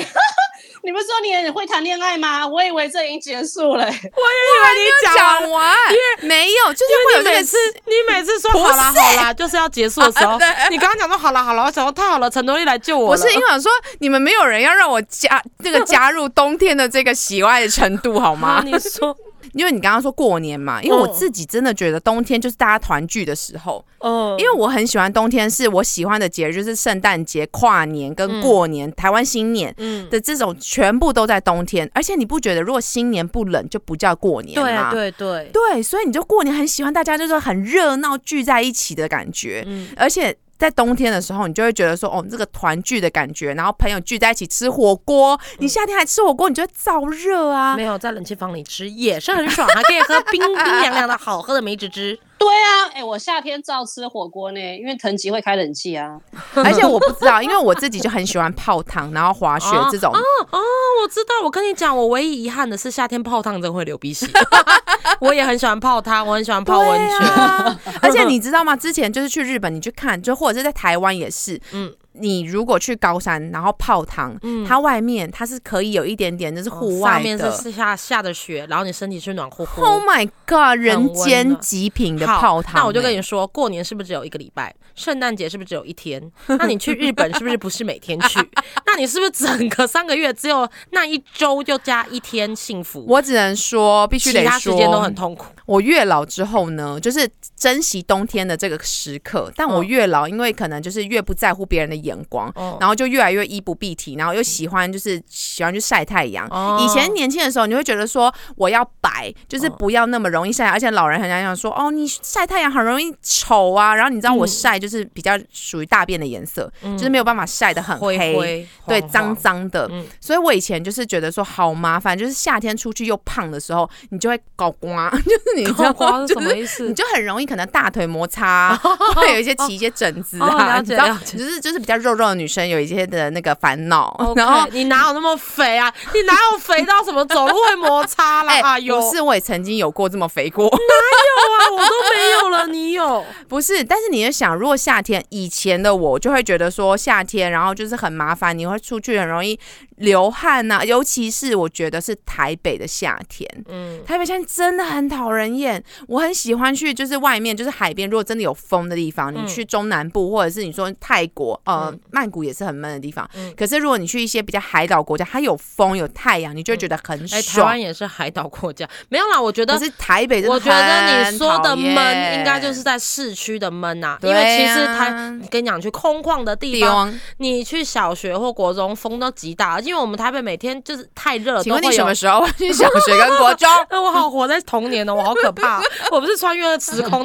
你不是说你很会谈恋爱吗？我以为这已经结束了、我以为你讲完因为没有，就是你每次你每次说好啦好啦，就是要结束的时候对，你刚刚讲说好啦好啦，我想说太好了，陈多丽来救我了。不是因为想说你们没有人要让我加这个加入冬天的这个喜爱的程度好吗？你说，因为你刚刚说过年嘛，因为我嗯自己真的觉得冬天就是大家团聚的时候，嗯，因为我很喜欢冬天，是我喜欢的节日，就是圣诞节、跨年跟过年、台湾新年嗯，的这种全部都在冬天。而且你不觉得，如果新年不冷，就不叫过年对吗？对对，对，所以你就过年很喜欢大家就是很热闹聚在一起的感觉，嗯，而且。在冬天的时候，你就会觉得说，哦，这个团聚的感觉，然后朋友聚在一起吃火锅，你夏天还吃火锅，你就会燥热啊没。有在冷气房里吃也是很爽，还可以喝冰 [laughs] 冰凉凉的好喝的梅子汁。对啊，哎、我夏天照吃火锅呢，因为藤吉会开冷气啊。[laughs] 而且我不知道，因为我自己就很喜欢泡汤，然后滑雪这种。哦，我知道，我跟你讲，我唯一遗憾的是夏天泡汤真会流鼻血。[laughs] 我也很喜欢泡汤，我很喜欢泡温泉。啊 [laughs] 而且你知道吗？之前就是去日本，你去看，就或者是在台湾也是，嗯嗯。你如果去高山，然后泡汤，它外面它是可以有一点点，就是户外哦上面的。是下下的雪，然后你身体是暖乎乎。Oh my god！人间极品的泡汤、那我就跟欸你说，过年是不是只有一个礼拜？圣诞节是不是只有一天？那你去日本是不是不是每天去？[laughs] 那你是不是整个三个月只有那一周就加一天幸福？我只能说，必须得说，他时间都很痛苦。我越老之后呢，就是珍惜冬天的这个时刻。但我嗯越老，因为可能就是越不在乎别人的眼光，哦然后就越来越衣不蔽体，然后又喜欢就是喜欢去晒太阳。哦以前年轻的时候，你会觉得说我要白，就是不要那么容易晒，而且老人很常讲说哦，你晒太阳很容易丑啊。然后你知道我嗯晒就是比较属于大便的颜色，就是没有办法晒得很黑。灰，对，黄脏黄脏的，嗯所以我以前就是觉得说好麻烦，就是夏天出去又胖的时候，你就会搞瓜，[laughs] 就是你知道刮是什就是么意思你？就很容易可能大腿摩擦啊，会有一些起一些疹子哦啊，了你知道解了，解就是就是比较肉肉的女生有一些的那个烦恼然后。你哪有那么肥啊？你哪有肥到什么走路会摩擦啦？[laughs] 哎呦，不是，我也曾经有过这么肥过，哪有啊，我都没有了，你有？不是。但是你就想，如果夏天以前的我就会觉得说夏天，然后就是很麻烦，你会出去很容易流汗呐、尤其是我觉得是台北的夏天，嗯，台北夏天真的很讨人厌，我很喜欢去，就是外面就是海边，如果真的有风的地方，你嗯去中南部或者是你说泰国，呃，嗯曼谷也是很闷的地方。嗯可是如果你去一些比较海岛国家，它有风有太阳，你就会觉得很哎，台。湾也是海岛国家，没有啦。我觉得可是台北的我觉得你说的闷，应该就是在市区的闷呐、对因为其实啊台，跟你讲，去空旷的地地方，你去小学或国中风都极大，因为我们台北每天就是太热了，请问都会什么时候 [laughs] 去小学跟国中？[laughs] 那，我好活在童年哦，我好可怕！[laughs] 我不是穿越了时空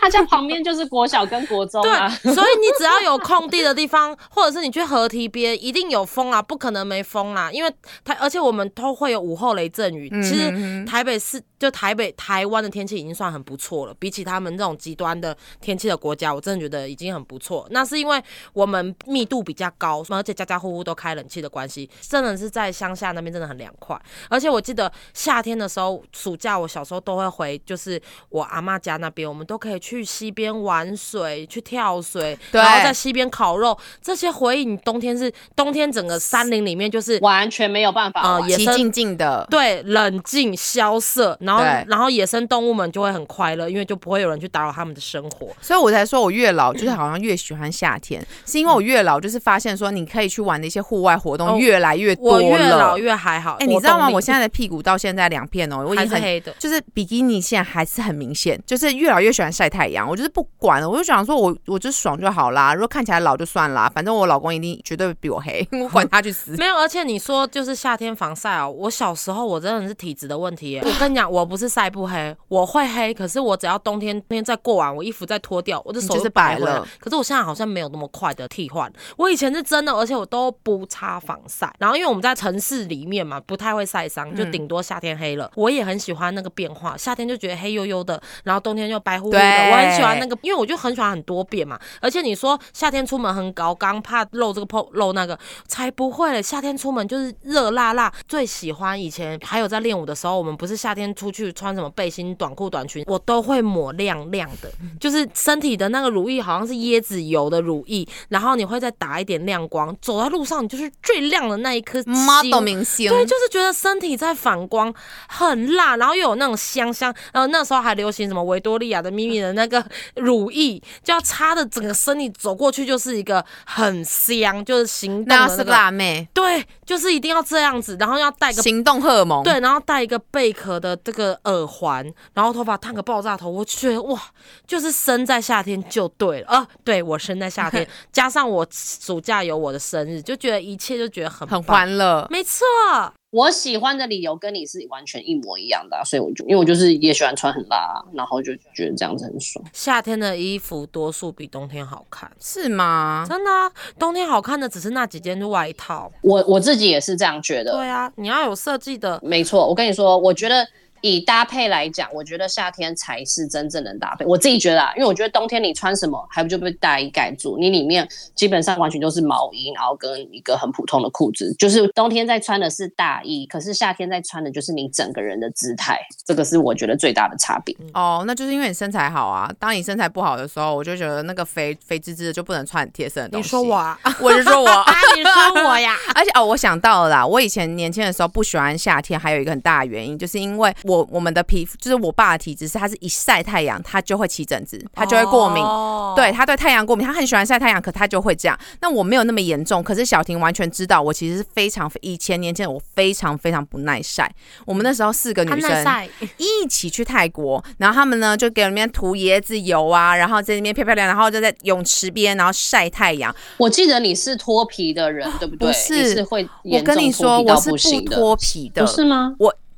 他家旁边就是国小跟国中啊。对，所以你只要有空地的地方，或者是你去河堤边，一定有风啊，不可能没风啦。因为台，而且我们都会有午后雷阵雨。其实嗯台北市就台北台湾的天气已经算很不错了，比起他们这种极端的天气的国家，我真的觉得已经很不错。那是因为我们密度比较高，而且家家户户都开冷气的关系，真的是在乡下那边真的很凉快。而且我记得夏天的时候，暑假我小时候都会回，就是我阿妈家那边，我们都可以去溪边玩水、去跳水，对然后在溪边烤肉，这些回忆，你冬天是冬天整个山林里面就是完全没有办法啊。呃野生静静的，对，冷静萧瑟，然后然后野生动物们就会很快乐，因为就不会有人去打扰他们的生活。所以我才说我越老就是好像越喜欢夏天，是因为我越老就是发现说你可以去玩的一些户外活哦动越来越多我越老越还好。哎、你知道吗？我现在在的屁股到现在两片哦，我已经很还是黑的。就是比基尼现在还是很明显，就是越老越喜欢晒太阳。我就是不管了，我就想说我我就爽就好啦。如果看起来老就算啦，反正我老公一定绝对比我黑，[laughs] 我管他去死。[laughs] 没有，而且你说就是夏天防晒哦，我小时候我真的是体质的问题耶。我跟你讲，我不是晒不黑，我会黑，可是我只要冬天冬天再过完，我衣服再脱掉，我的手就是白了。可是我现在好像没有那么快的替换。我以前是真的，而且我都不擦防晒。然后因为我们在城市里面嘛，不太会晒伤，就顶多夏天黑了。我也很喜欢那个变化，夏天就觉得黑黝黝的，然后冬天就白乎乎的。我很喜欢那个，因为我就很喜欢很多变嘛。而且你说夏天出门很高刚，怕露这个破露那个，才不会嘞！夏天出门就是热辣辣，最喜欢以前还有在练舞的时候，我们不是夏天出去穿什么背心、短裤、短裙，我都会抹亮亮的，就是身体的那个乳液好像是椰子油的乳液，然后你会再打一点亮光，走在路上你就是最亮的那一颗星。model 明星，对，就是觉得身体在反光，很辣，然后又有那种香香，然后，那时候还流行什么维多利亚的秘密的那个乳液，就要擦的整个身体走过去就是一个很香，就是行动那是辣妹，对，就是一定要这样子，然后要带个行动荷尔蒙。对，然后带一个贝壳的这个耳耳环，然后头发烫个爆炸头，我觉得哇，就是生在夏天就对了啊！对我生在夏天，[laughs] 加上我暑假有我的生日，就觉得一切就觉得很很棒。欢乐。没错，我喜欢的理由跟你是完全一模一样的啊、所以我就因为我就是也喜欢穿很辣啊，然后就觉得这样子很爽。夏天的衣服多数比冬天好看，是吗？真的、啊。冬天好看的只是那几件外套。我我自己也是这样觉得。对啊，你要有设计的。没错，我跟你说，我觉得以搭配来讲，我觉得夏天才是真正能搭配。我自己觉得啊，因为我觉得冬天你穿什么，还不就被大衣盖住，你里面基本上完全都是毛衣，然后跟一个很普通的裤子。就是冬天在穿的是大衣，可是夏天在穿的就是你整个人的姿态，这个是我觉得最大的差别。哦，那就是因为你身材好啊。当你身材不好的时候，我就觉得那个肥肥滋滋的就不能穿很贴身的东西。你说我、啊，我就说我。[laughs] 啊，你说我呀？[laughs] 而且哦，我想到了啦，我以前年轻的时候不喜欢夏天，还有一个很大的原因，就是因为我我我们的皮肤，就是我爸的体质是，他是一晒太阳，他就会起疹子，他就会过敏。哦对，他对太阳过敏，他很喜欢晒太阳，可他就会这样。那我没有那么严重，可是小婷完全知道，我其实是非常以前年轻人我非常非常不耐晒。我们那时候四个女生一起去泰国，然后他们呢就给里面涂椰子油啊，然后在那边漂漂亮，然后就在泳池边，然后晒太阳。我记得你是脱皮的人，对不对？不是你是会我跟你说，我是不，脱皮的，不是吗？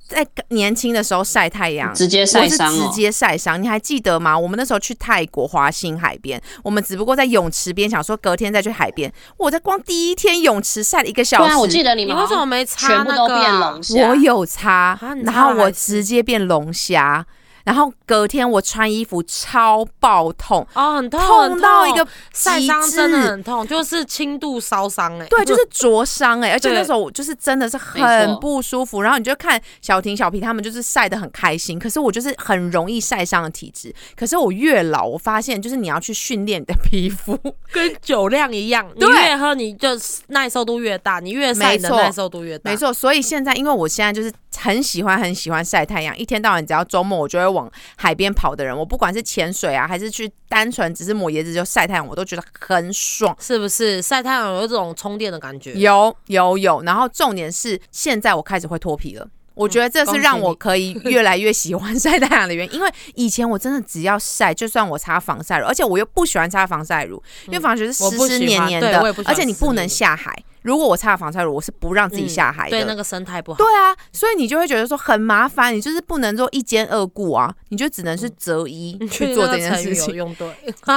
在年轻的时候晒太阳，直接晒伤哦。直接晒伤。你还记得吗？我们那时候去泰国华兴海边，我们只不过在泳池边想说隔天再去海边。我在光第一天泳池晒了一个小时，对啊，我记得你们为什么没擦全部都变那个啊龙虾。我有擦然后我直接变龙虾。然后隔天我穿衣服超爆痛，哦，很痛，痛到一个晒伤真的很痛，就是轻度烧伤哎。对，就是灼伤哎、而且那时候我就是真的是很不舒服。然后你就看小婷、小皮他们就是晒得很开心，可是我就是很容易晒伤的体质。可是我越老，我发现就是你要去训练你的皮肤，[laughs] 跟酒量一样，你对越喝你就耐受度越大，你越晒你的耐受度越大。没错。所以现在因为我现在就是很喜欢很喜欢晒太阳，一天到晚只要周末我就会往海边跑的人，我不管是潜水啊，还是去单纯只是抹椰子就晒太阳，我都觉得很爽。是不是晒太阳有一种充电的感觉？有有有，然后重点是现在我开始会脱皮了。我觉得这是让我可以越来越喜欢晒太阳的原因，因为以前我真的只要晒，就算我擦防晒乳，而且我又不喜欢擦防晒乳，因为防晒乳是湿湿黏黏的而且你不能下海。如果我擦了防晒乳，我是不让自己嗯下海的。对那个生态不好。对啊，所以你就会觉得说很麻烦，你就是不能做一兼二顾啊，你就只能是择一 [laughs] 去做这件事情。用对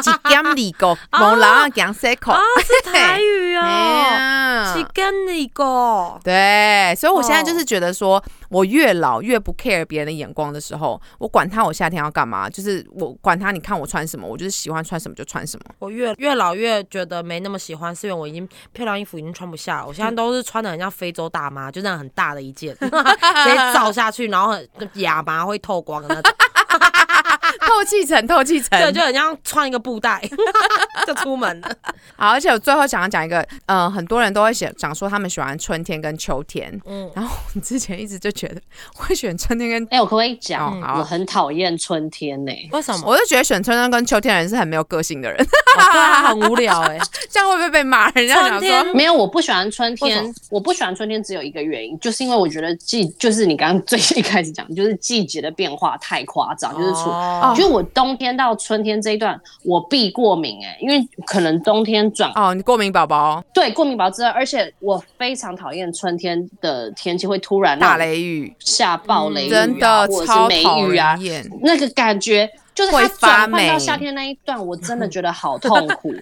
几干里狗，猛狼讲 C 口啊，是台语哎哦。[laughs] 对，所以我现在哦就是觉得说，我越老越不 care 别人的眼光的时候，我管他我夏天要干嘛，就是我管他，你看我穿什么，我就是喜欢穿什么就穿什么。我越越老越觉得没那么喜欢，是因为我已经漂亮衣服已经穿不下。我现在都是穿的很像非洲大妈，就那样很大的一件，[laughs] 直接照下去，然后很哑巴会透光的那种，透气层，透气层。对，就很像穿一个布袋 [laughs] 就出门了。好，而且我最后想要讲一个，呃，很多人都会写讲说他们喜欢春天跟秋天，嗯，然后我之前一直就觉得我会选春天跟，[laughs] 哎、我可不可以讲？我很讨厌春天呢、为什么？我就觉得选春天跟秋天的人是很没有个性的人，哦对啊，很无聊哎、[laughs] 这样会不会被骂？人家想说，没有，我不喜欢春天。我不喜欢春天，只有一个原因，就是因为我觉得季，就是你刚刚最一开始讲，就是季节的变化太夸张，就是出。哦就是我冬天到春天这一段，我必过敏哎、因为可能冬天转哦，你过敏宝宝，对过敏宝宝之外，而且我非常讨厌春天的天气会突然大雷雨，下暴雷雨、啊真的或者是超雨啊。那个感觉就是它转换到夏天那一段，我真的觉得好 [laughs] 痛苦。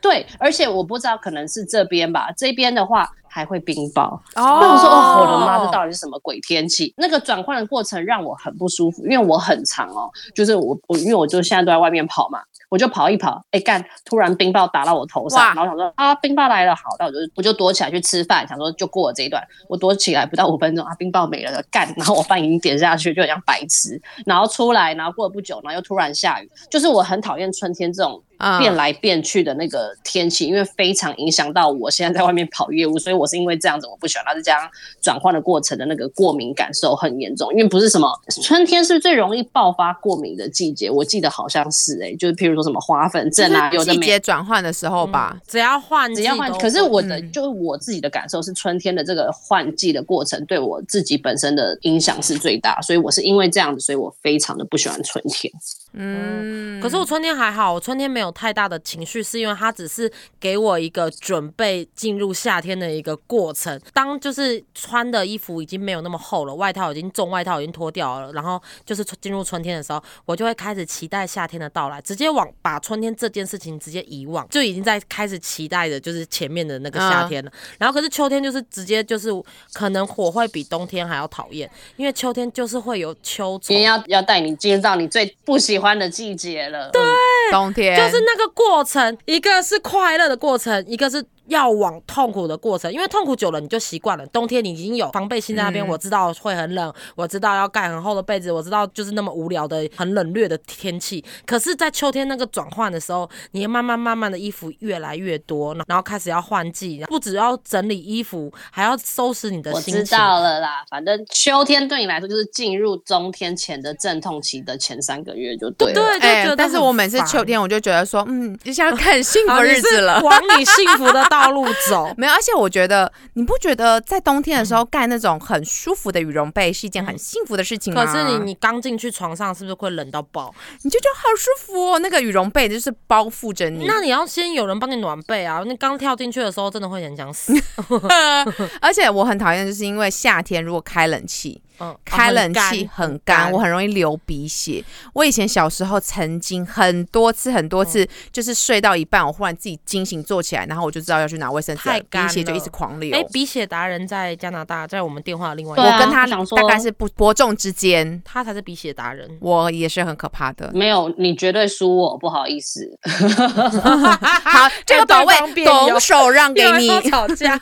对，而且我不知道，可能是这边吧，这边的话还会冰雹。哦那我说哦，我的妈，这到底是什么鬼天气？那个转换的过程让我很不舒服，因为我很长哦，就是我我因为我就现在都在外面跑嘛，我就跑一跑，哎干，突然冰雹打到我头上，然后想说啊，冰雹来了，好，那我就我就躲起来去吃饭，想说就过了这一段，我躲起来不到五分钟啊，冰雹没了，干，然后我饭已经点下去，就很像白痴，然后出来，然后过了不久，然后又突然下雨，就是我很讨厌春天这种嗯变来变去的那个天气，因为非常影响到我现在在外面跑业务，所以我是因为这样子我不喜欢，然后再加上转换的过程的那个过敏感受很严重，因为不是什么春天是最容易爆发过敏的季节，我记得好像是哎、就是譬如说什么花粉症啊，有的没季节转换的时候吧。只要换季只要换，可是我的、嗯就是我自己的感受是，春天的这个换季的过程对我自己本身的影响是最大，所以我是因为这样子，所以我非常的不喜欢春天。嗯，可是我春天还好，我春天没有太大的情绪，是因为它只是给我一个准备进入夏天的一个过程。当就是穿的衣服已经没有那么厚了，外套已经重外套已经脱掉了，然后就是进入春天的时候，我就会开始期待夏天的到来，直接往把春天这件事情直接遗忘，就已经在开始期待的就是前面的那个夏天了。然后可是秋天就是直接就是可能火会比冬天还要讨厌，因为秋天就是会有秋天。要要带你进入到你最不喜喜欢的季节了。对，冬天就是那个过程，一个是快乐的过程，一个是要往痛苦的过程。因为痛苦久了你就习惯了。冬天你已经有防备心在那边，嗯我知道会很冷，我知道要盖很厚的被子，我知道就是那么无聊的、很冷冽的天气。可是，在秋天那个转换的时候，你慢慢慢慢的衣服越来越多，然后开始要换季，不只要整理衣服，还要收拾你的我心情。知道了啦。反正秋天对你来说就是进入冬天前的阵痛期的前三个月就对了。对，但是我每次烦秋天我就觉得说，嗯，接下来开始幸福日子了。往你幸福的道路走。[laughs] 没有，而且我觉得，你不觉得在冬天的时候盖那种很舒服的羽绒被是一件很幸福的事情吗？可是你你刚进去床上，是不是会冷到爆？你就觉得好舒服哦，那个羽绒被就是包覆着你，那你要先有人帮你暖被啊！你刚跳进去的时候，真的会很想死。[laughs] 而且我很讨厌，就是因为夏天如果开冷气，嗯，开冷气很很干，我很容易流鼻血。我以前小时候曾经很多次很多次，就是睡到一半，我忽然自己惊醒坐起来，然后我就知道要去拿卫生纸鼻血就一直狂流。哎，鼻血达人在加拿大，在我们电话的另外我跟他大概是不伯仲之间，他才是鼻血达人。我也是很可怕的。没有，你绝对输我，不好意思。[laughs] [laughs] 好，这个宝位拱手让给你 [laughs] 吵架，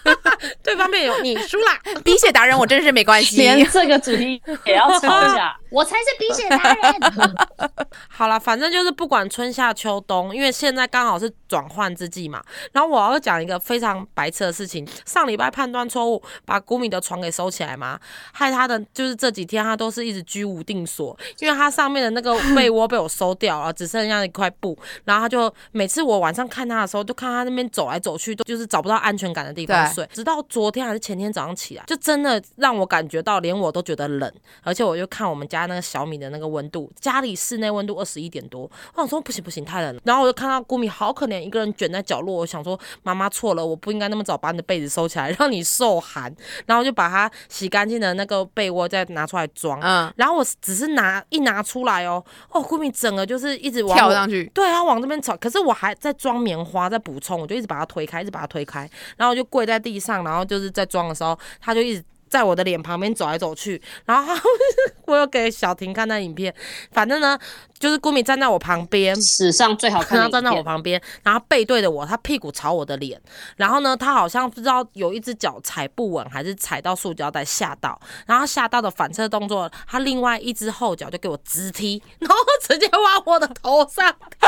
对方辩友你输啦。鼻血达人我真是没关系。连这个主题也要吵架，[laughs] 我才是鼻血达人。[laughs] 好了，反正就是不管春夏秋冬，因为现在刚好是转换之际嘛。然后我要讲一个非常白痴的事情，上礼拜判断错误，把古米的床给收起来嘛，害他的就是这几天他都是一直居无定所，因为他上面的那个被窝被我收掉了，只剩下一块布，然后他就每次我晚上看他的时候，就看他那边走来走去，都就是找不到安全感的地方睡，直到昨天还是前天早上起来，就真的让我感觉到连我都觉得冷，而且我就看我们家那个小米的那个温度，家里室内温度二十一点多，我想说不行不行太冷了，然后我就看到顾米好可怜，一个人卷在角落，我想说妈妈错了，我不应该那么早把你的被子收起来，让你受寒，然后就把它洗干净的那个被窝再拿出来装，嗯，然后我只是拿一拿出来哦，哦，顾米整个就是一直往跳上去，对，啊往这边走，可是我还在装棉花，在补充，我就一直把它推开，一直把它推开，然后我就跪在地上，然后就是在装的时候，它就一直在我的脸旁边走来走去，然后他 [laughs] 我有给小婷看那影片，反正呢，就是顾米站在我旁边。史上最好看的站在我，旁边，然后背对着我，他屁股朝我的脸，然后呢，他好像不知道有一只脚踩不稳，还是踩到塑胶袋吓到，然后吓到的反射动作，他另外一只后脚就给我直踢，[laughs] 然后直接往我的头上踢，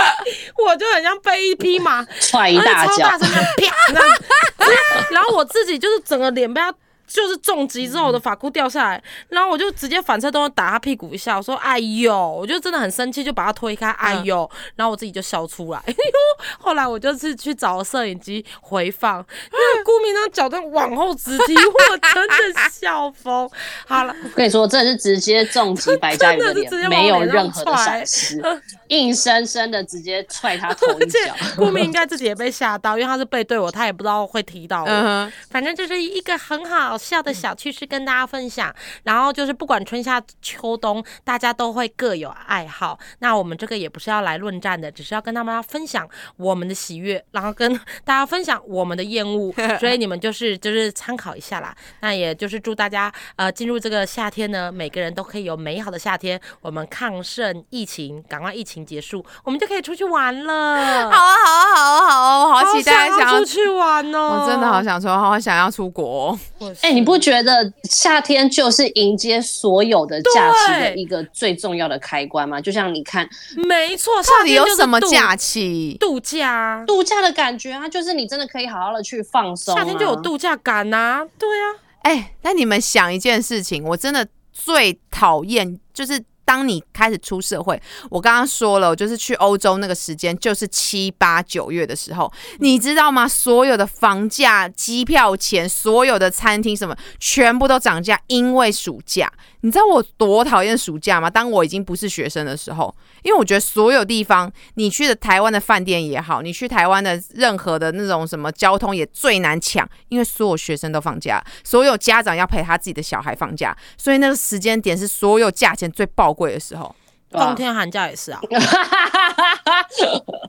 我就很像被一匹马踹一大脚超大，声啪，然后我自己就是整个脸被他。就是重击之后，我的发箍掉下来，然后我就直接反射动作打他屁股一下，我说：“哎呦！”我就真的很生气，就把他推开，哎呦！然后我自己就笑出来。[laughs] 哎呦！后来我就是去找摄影机回放，那个顾明那脚都往后直踢，我真的笑疯。[laughs] 好了，我跟你说，真的是直接重击白嘉宇的 [laughs] 真的是直接脸，没有任何的踹闪失，硬生生的直接踹他头一脚。[laughs] 顾明应该自己也被吓到，因为他是背对我，他也不知道会踢到我。嗯哼，反正就是一个很好笑的小趣事跟大家分享。然后就是不管春夏秋冬，大家都会各有爱好。那我们这个也不是要来论战的，只是要跟大家分享我们的喜悦，然后跟大家分享我们的厌恶。[laughs] 所以你们就是就是参考一下啦。那也就是祝大家呃进入这个夏天呢，每个人都可以有美好的夏天。我们抗胜疫情，赶快疫情。情结束，我们就可以出去玩了。好啊，好啊，好啊，好啊，我好期待，想想要出去玩哦！我真的好想说，好想要出国、哦。哎、你不觉得夏天就是迎接所有的假期的一个最重要的开关吗？就像你看没错，到夏天底有什么假期？度假啊？度假的感觉啊，就是你真的可以好好的去放松、啊。夏天就有度假感呐、对啊，哎、那你们想一件事情，我真的最讨厌就是。当你开始出社会，我刚刚说了，我就是去欧洲那个时间，就是七八九月的时候，你知道吗？所有的房价、机票钱，所有的餐厅什么，全部都涨价，因为暑假。你知道我多讨厌暑假吗？当我已经不是学生的时候，因为我觉得所有地方，你去的台湾的饭店也好，你去台湾的任何的那种什么交通也最难抢，因为所有学生都放假，所有家长要陪他自己的小孩放假，所以那个时间点是所有价钱最爆贵的时候。冬天寒假也是啊。哎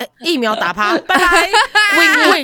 [laughs] 疫苗打趴，拜拜，[laughs] win win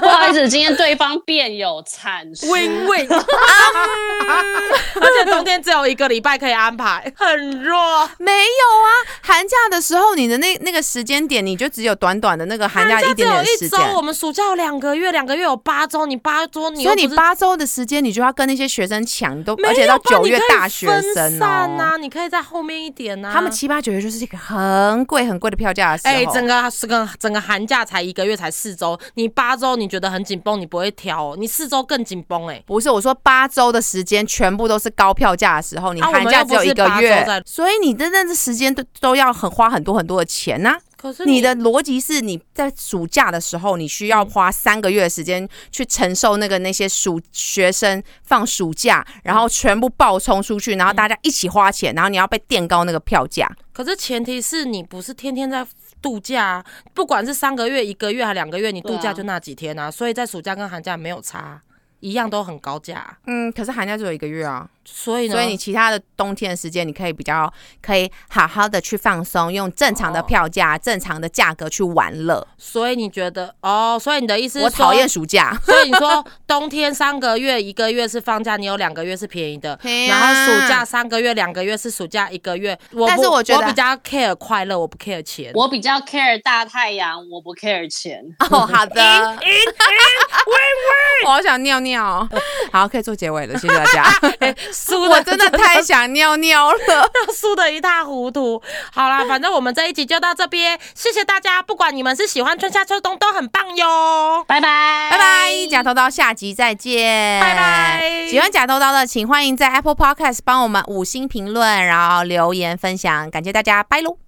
不好意思，今天对方辩有阐述。win win，[laughs] 而且冬天只有一个礼拜可以安排，很弱。没有啊，寒假的时候你的那那个时间点，你就只有短短的那个寒假一点点时间我。们暑假有两个月，两个月有八周，你八周你所以你八周的时间，你就要跟那些学生抢，你都没有而且到九月大学分生哦。散啊，你可以在后面一点啊。他们七八九月就是一个很贵很贵的票价的时候。哎、整个整个整个寒假才一个月，才四周，你八周你觉得很紧绷，你不会挑、哦，你四周更紧绷哎。不是我说八周的时间全部都是高票价的时候，你寒假只有一个月，所以你真正的时间都都要很花很多很多的钱呐、可是你的逻辑是你在暑假的时候，你需要花三个月的时间去承受那个那些暑学生放暑假，然后全部爆冲出去，然后大家一起花钱，然后你要被垫高那个票价。可是前提是你不是天天在度假、啊，不管是三个月、一个月还两个月，你度假就那几天啊，所以在暑假跟寒假没有差，一样都很高价啊、嗯，可是寒假只有一个月啊，所以呢，所以你其他的冬天的时间，你可以比较可以好好的去放松，用正常的票价、正常的价格去玩乐。所以你觉得哦，所以你的意思是我讨厌。暑假。[laughs] 所以你说冬天三个月一个月是放假，你有两个月是便宜的，然后暑假三个月两个月是暑假一个月。我不但是我觉得我比较 care 快乐，我不 care 钱。我比较 care 大太阳，我不 care 钱。[laughs] 哦，好的。我好想尿尿，好，可以做结尾了，谢谢大家。[laughs] 输 [laughs] 我真的太想尿尿了。[laughs] 输的一塌糊涂。好啦，反正我们这一集就到这边，谢谢大家。不管你们是喜欢春夏秋冬，都很棒哟。拜拜，拜拜，假头刀，下集再见，拜拜喜欢假头刀的，请欢迎在 Apple Podcast 帮我们五星评论，然后留言分享，感谢大家，拜喽。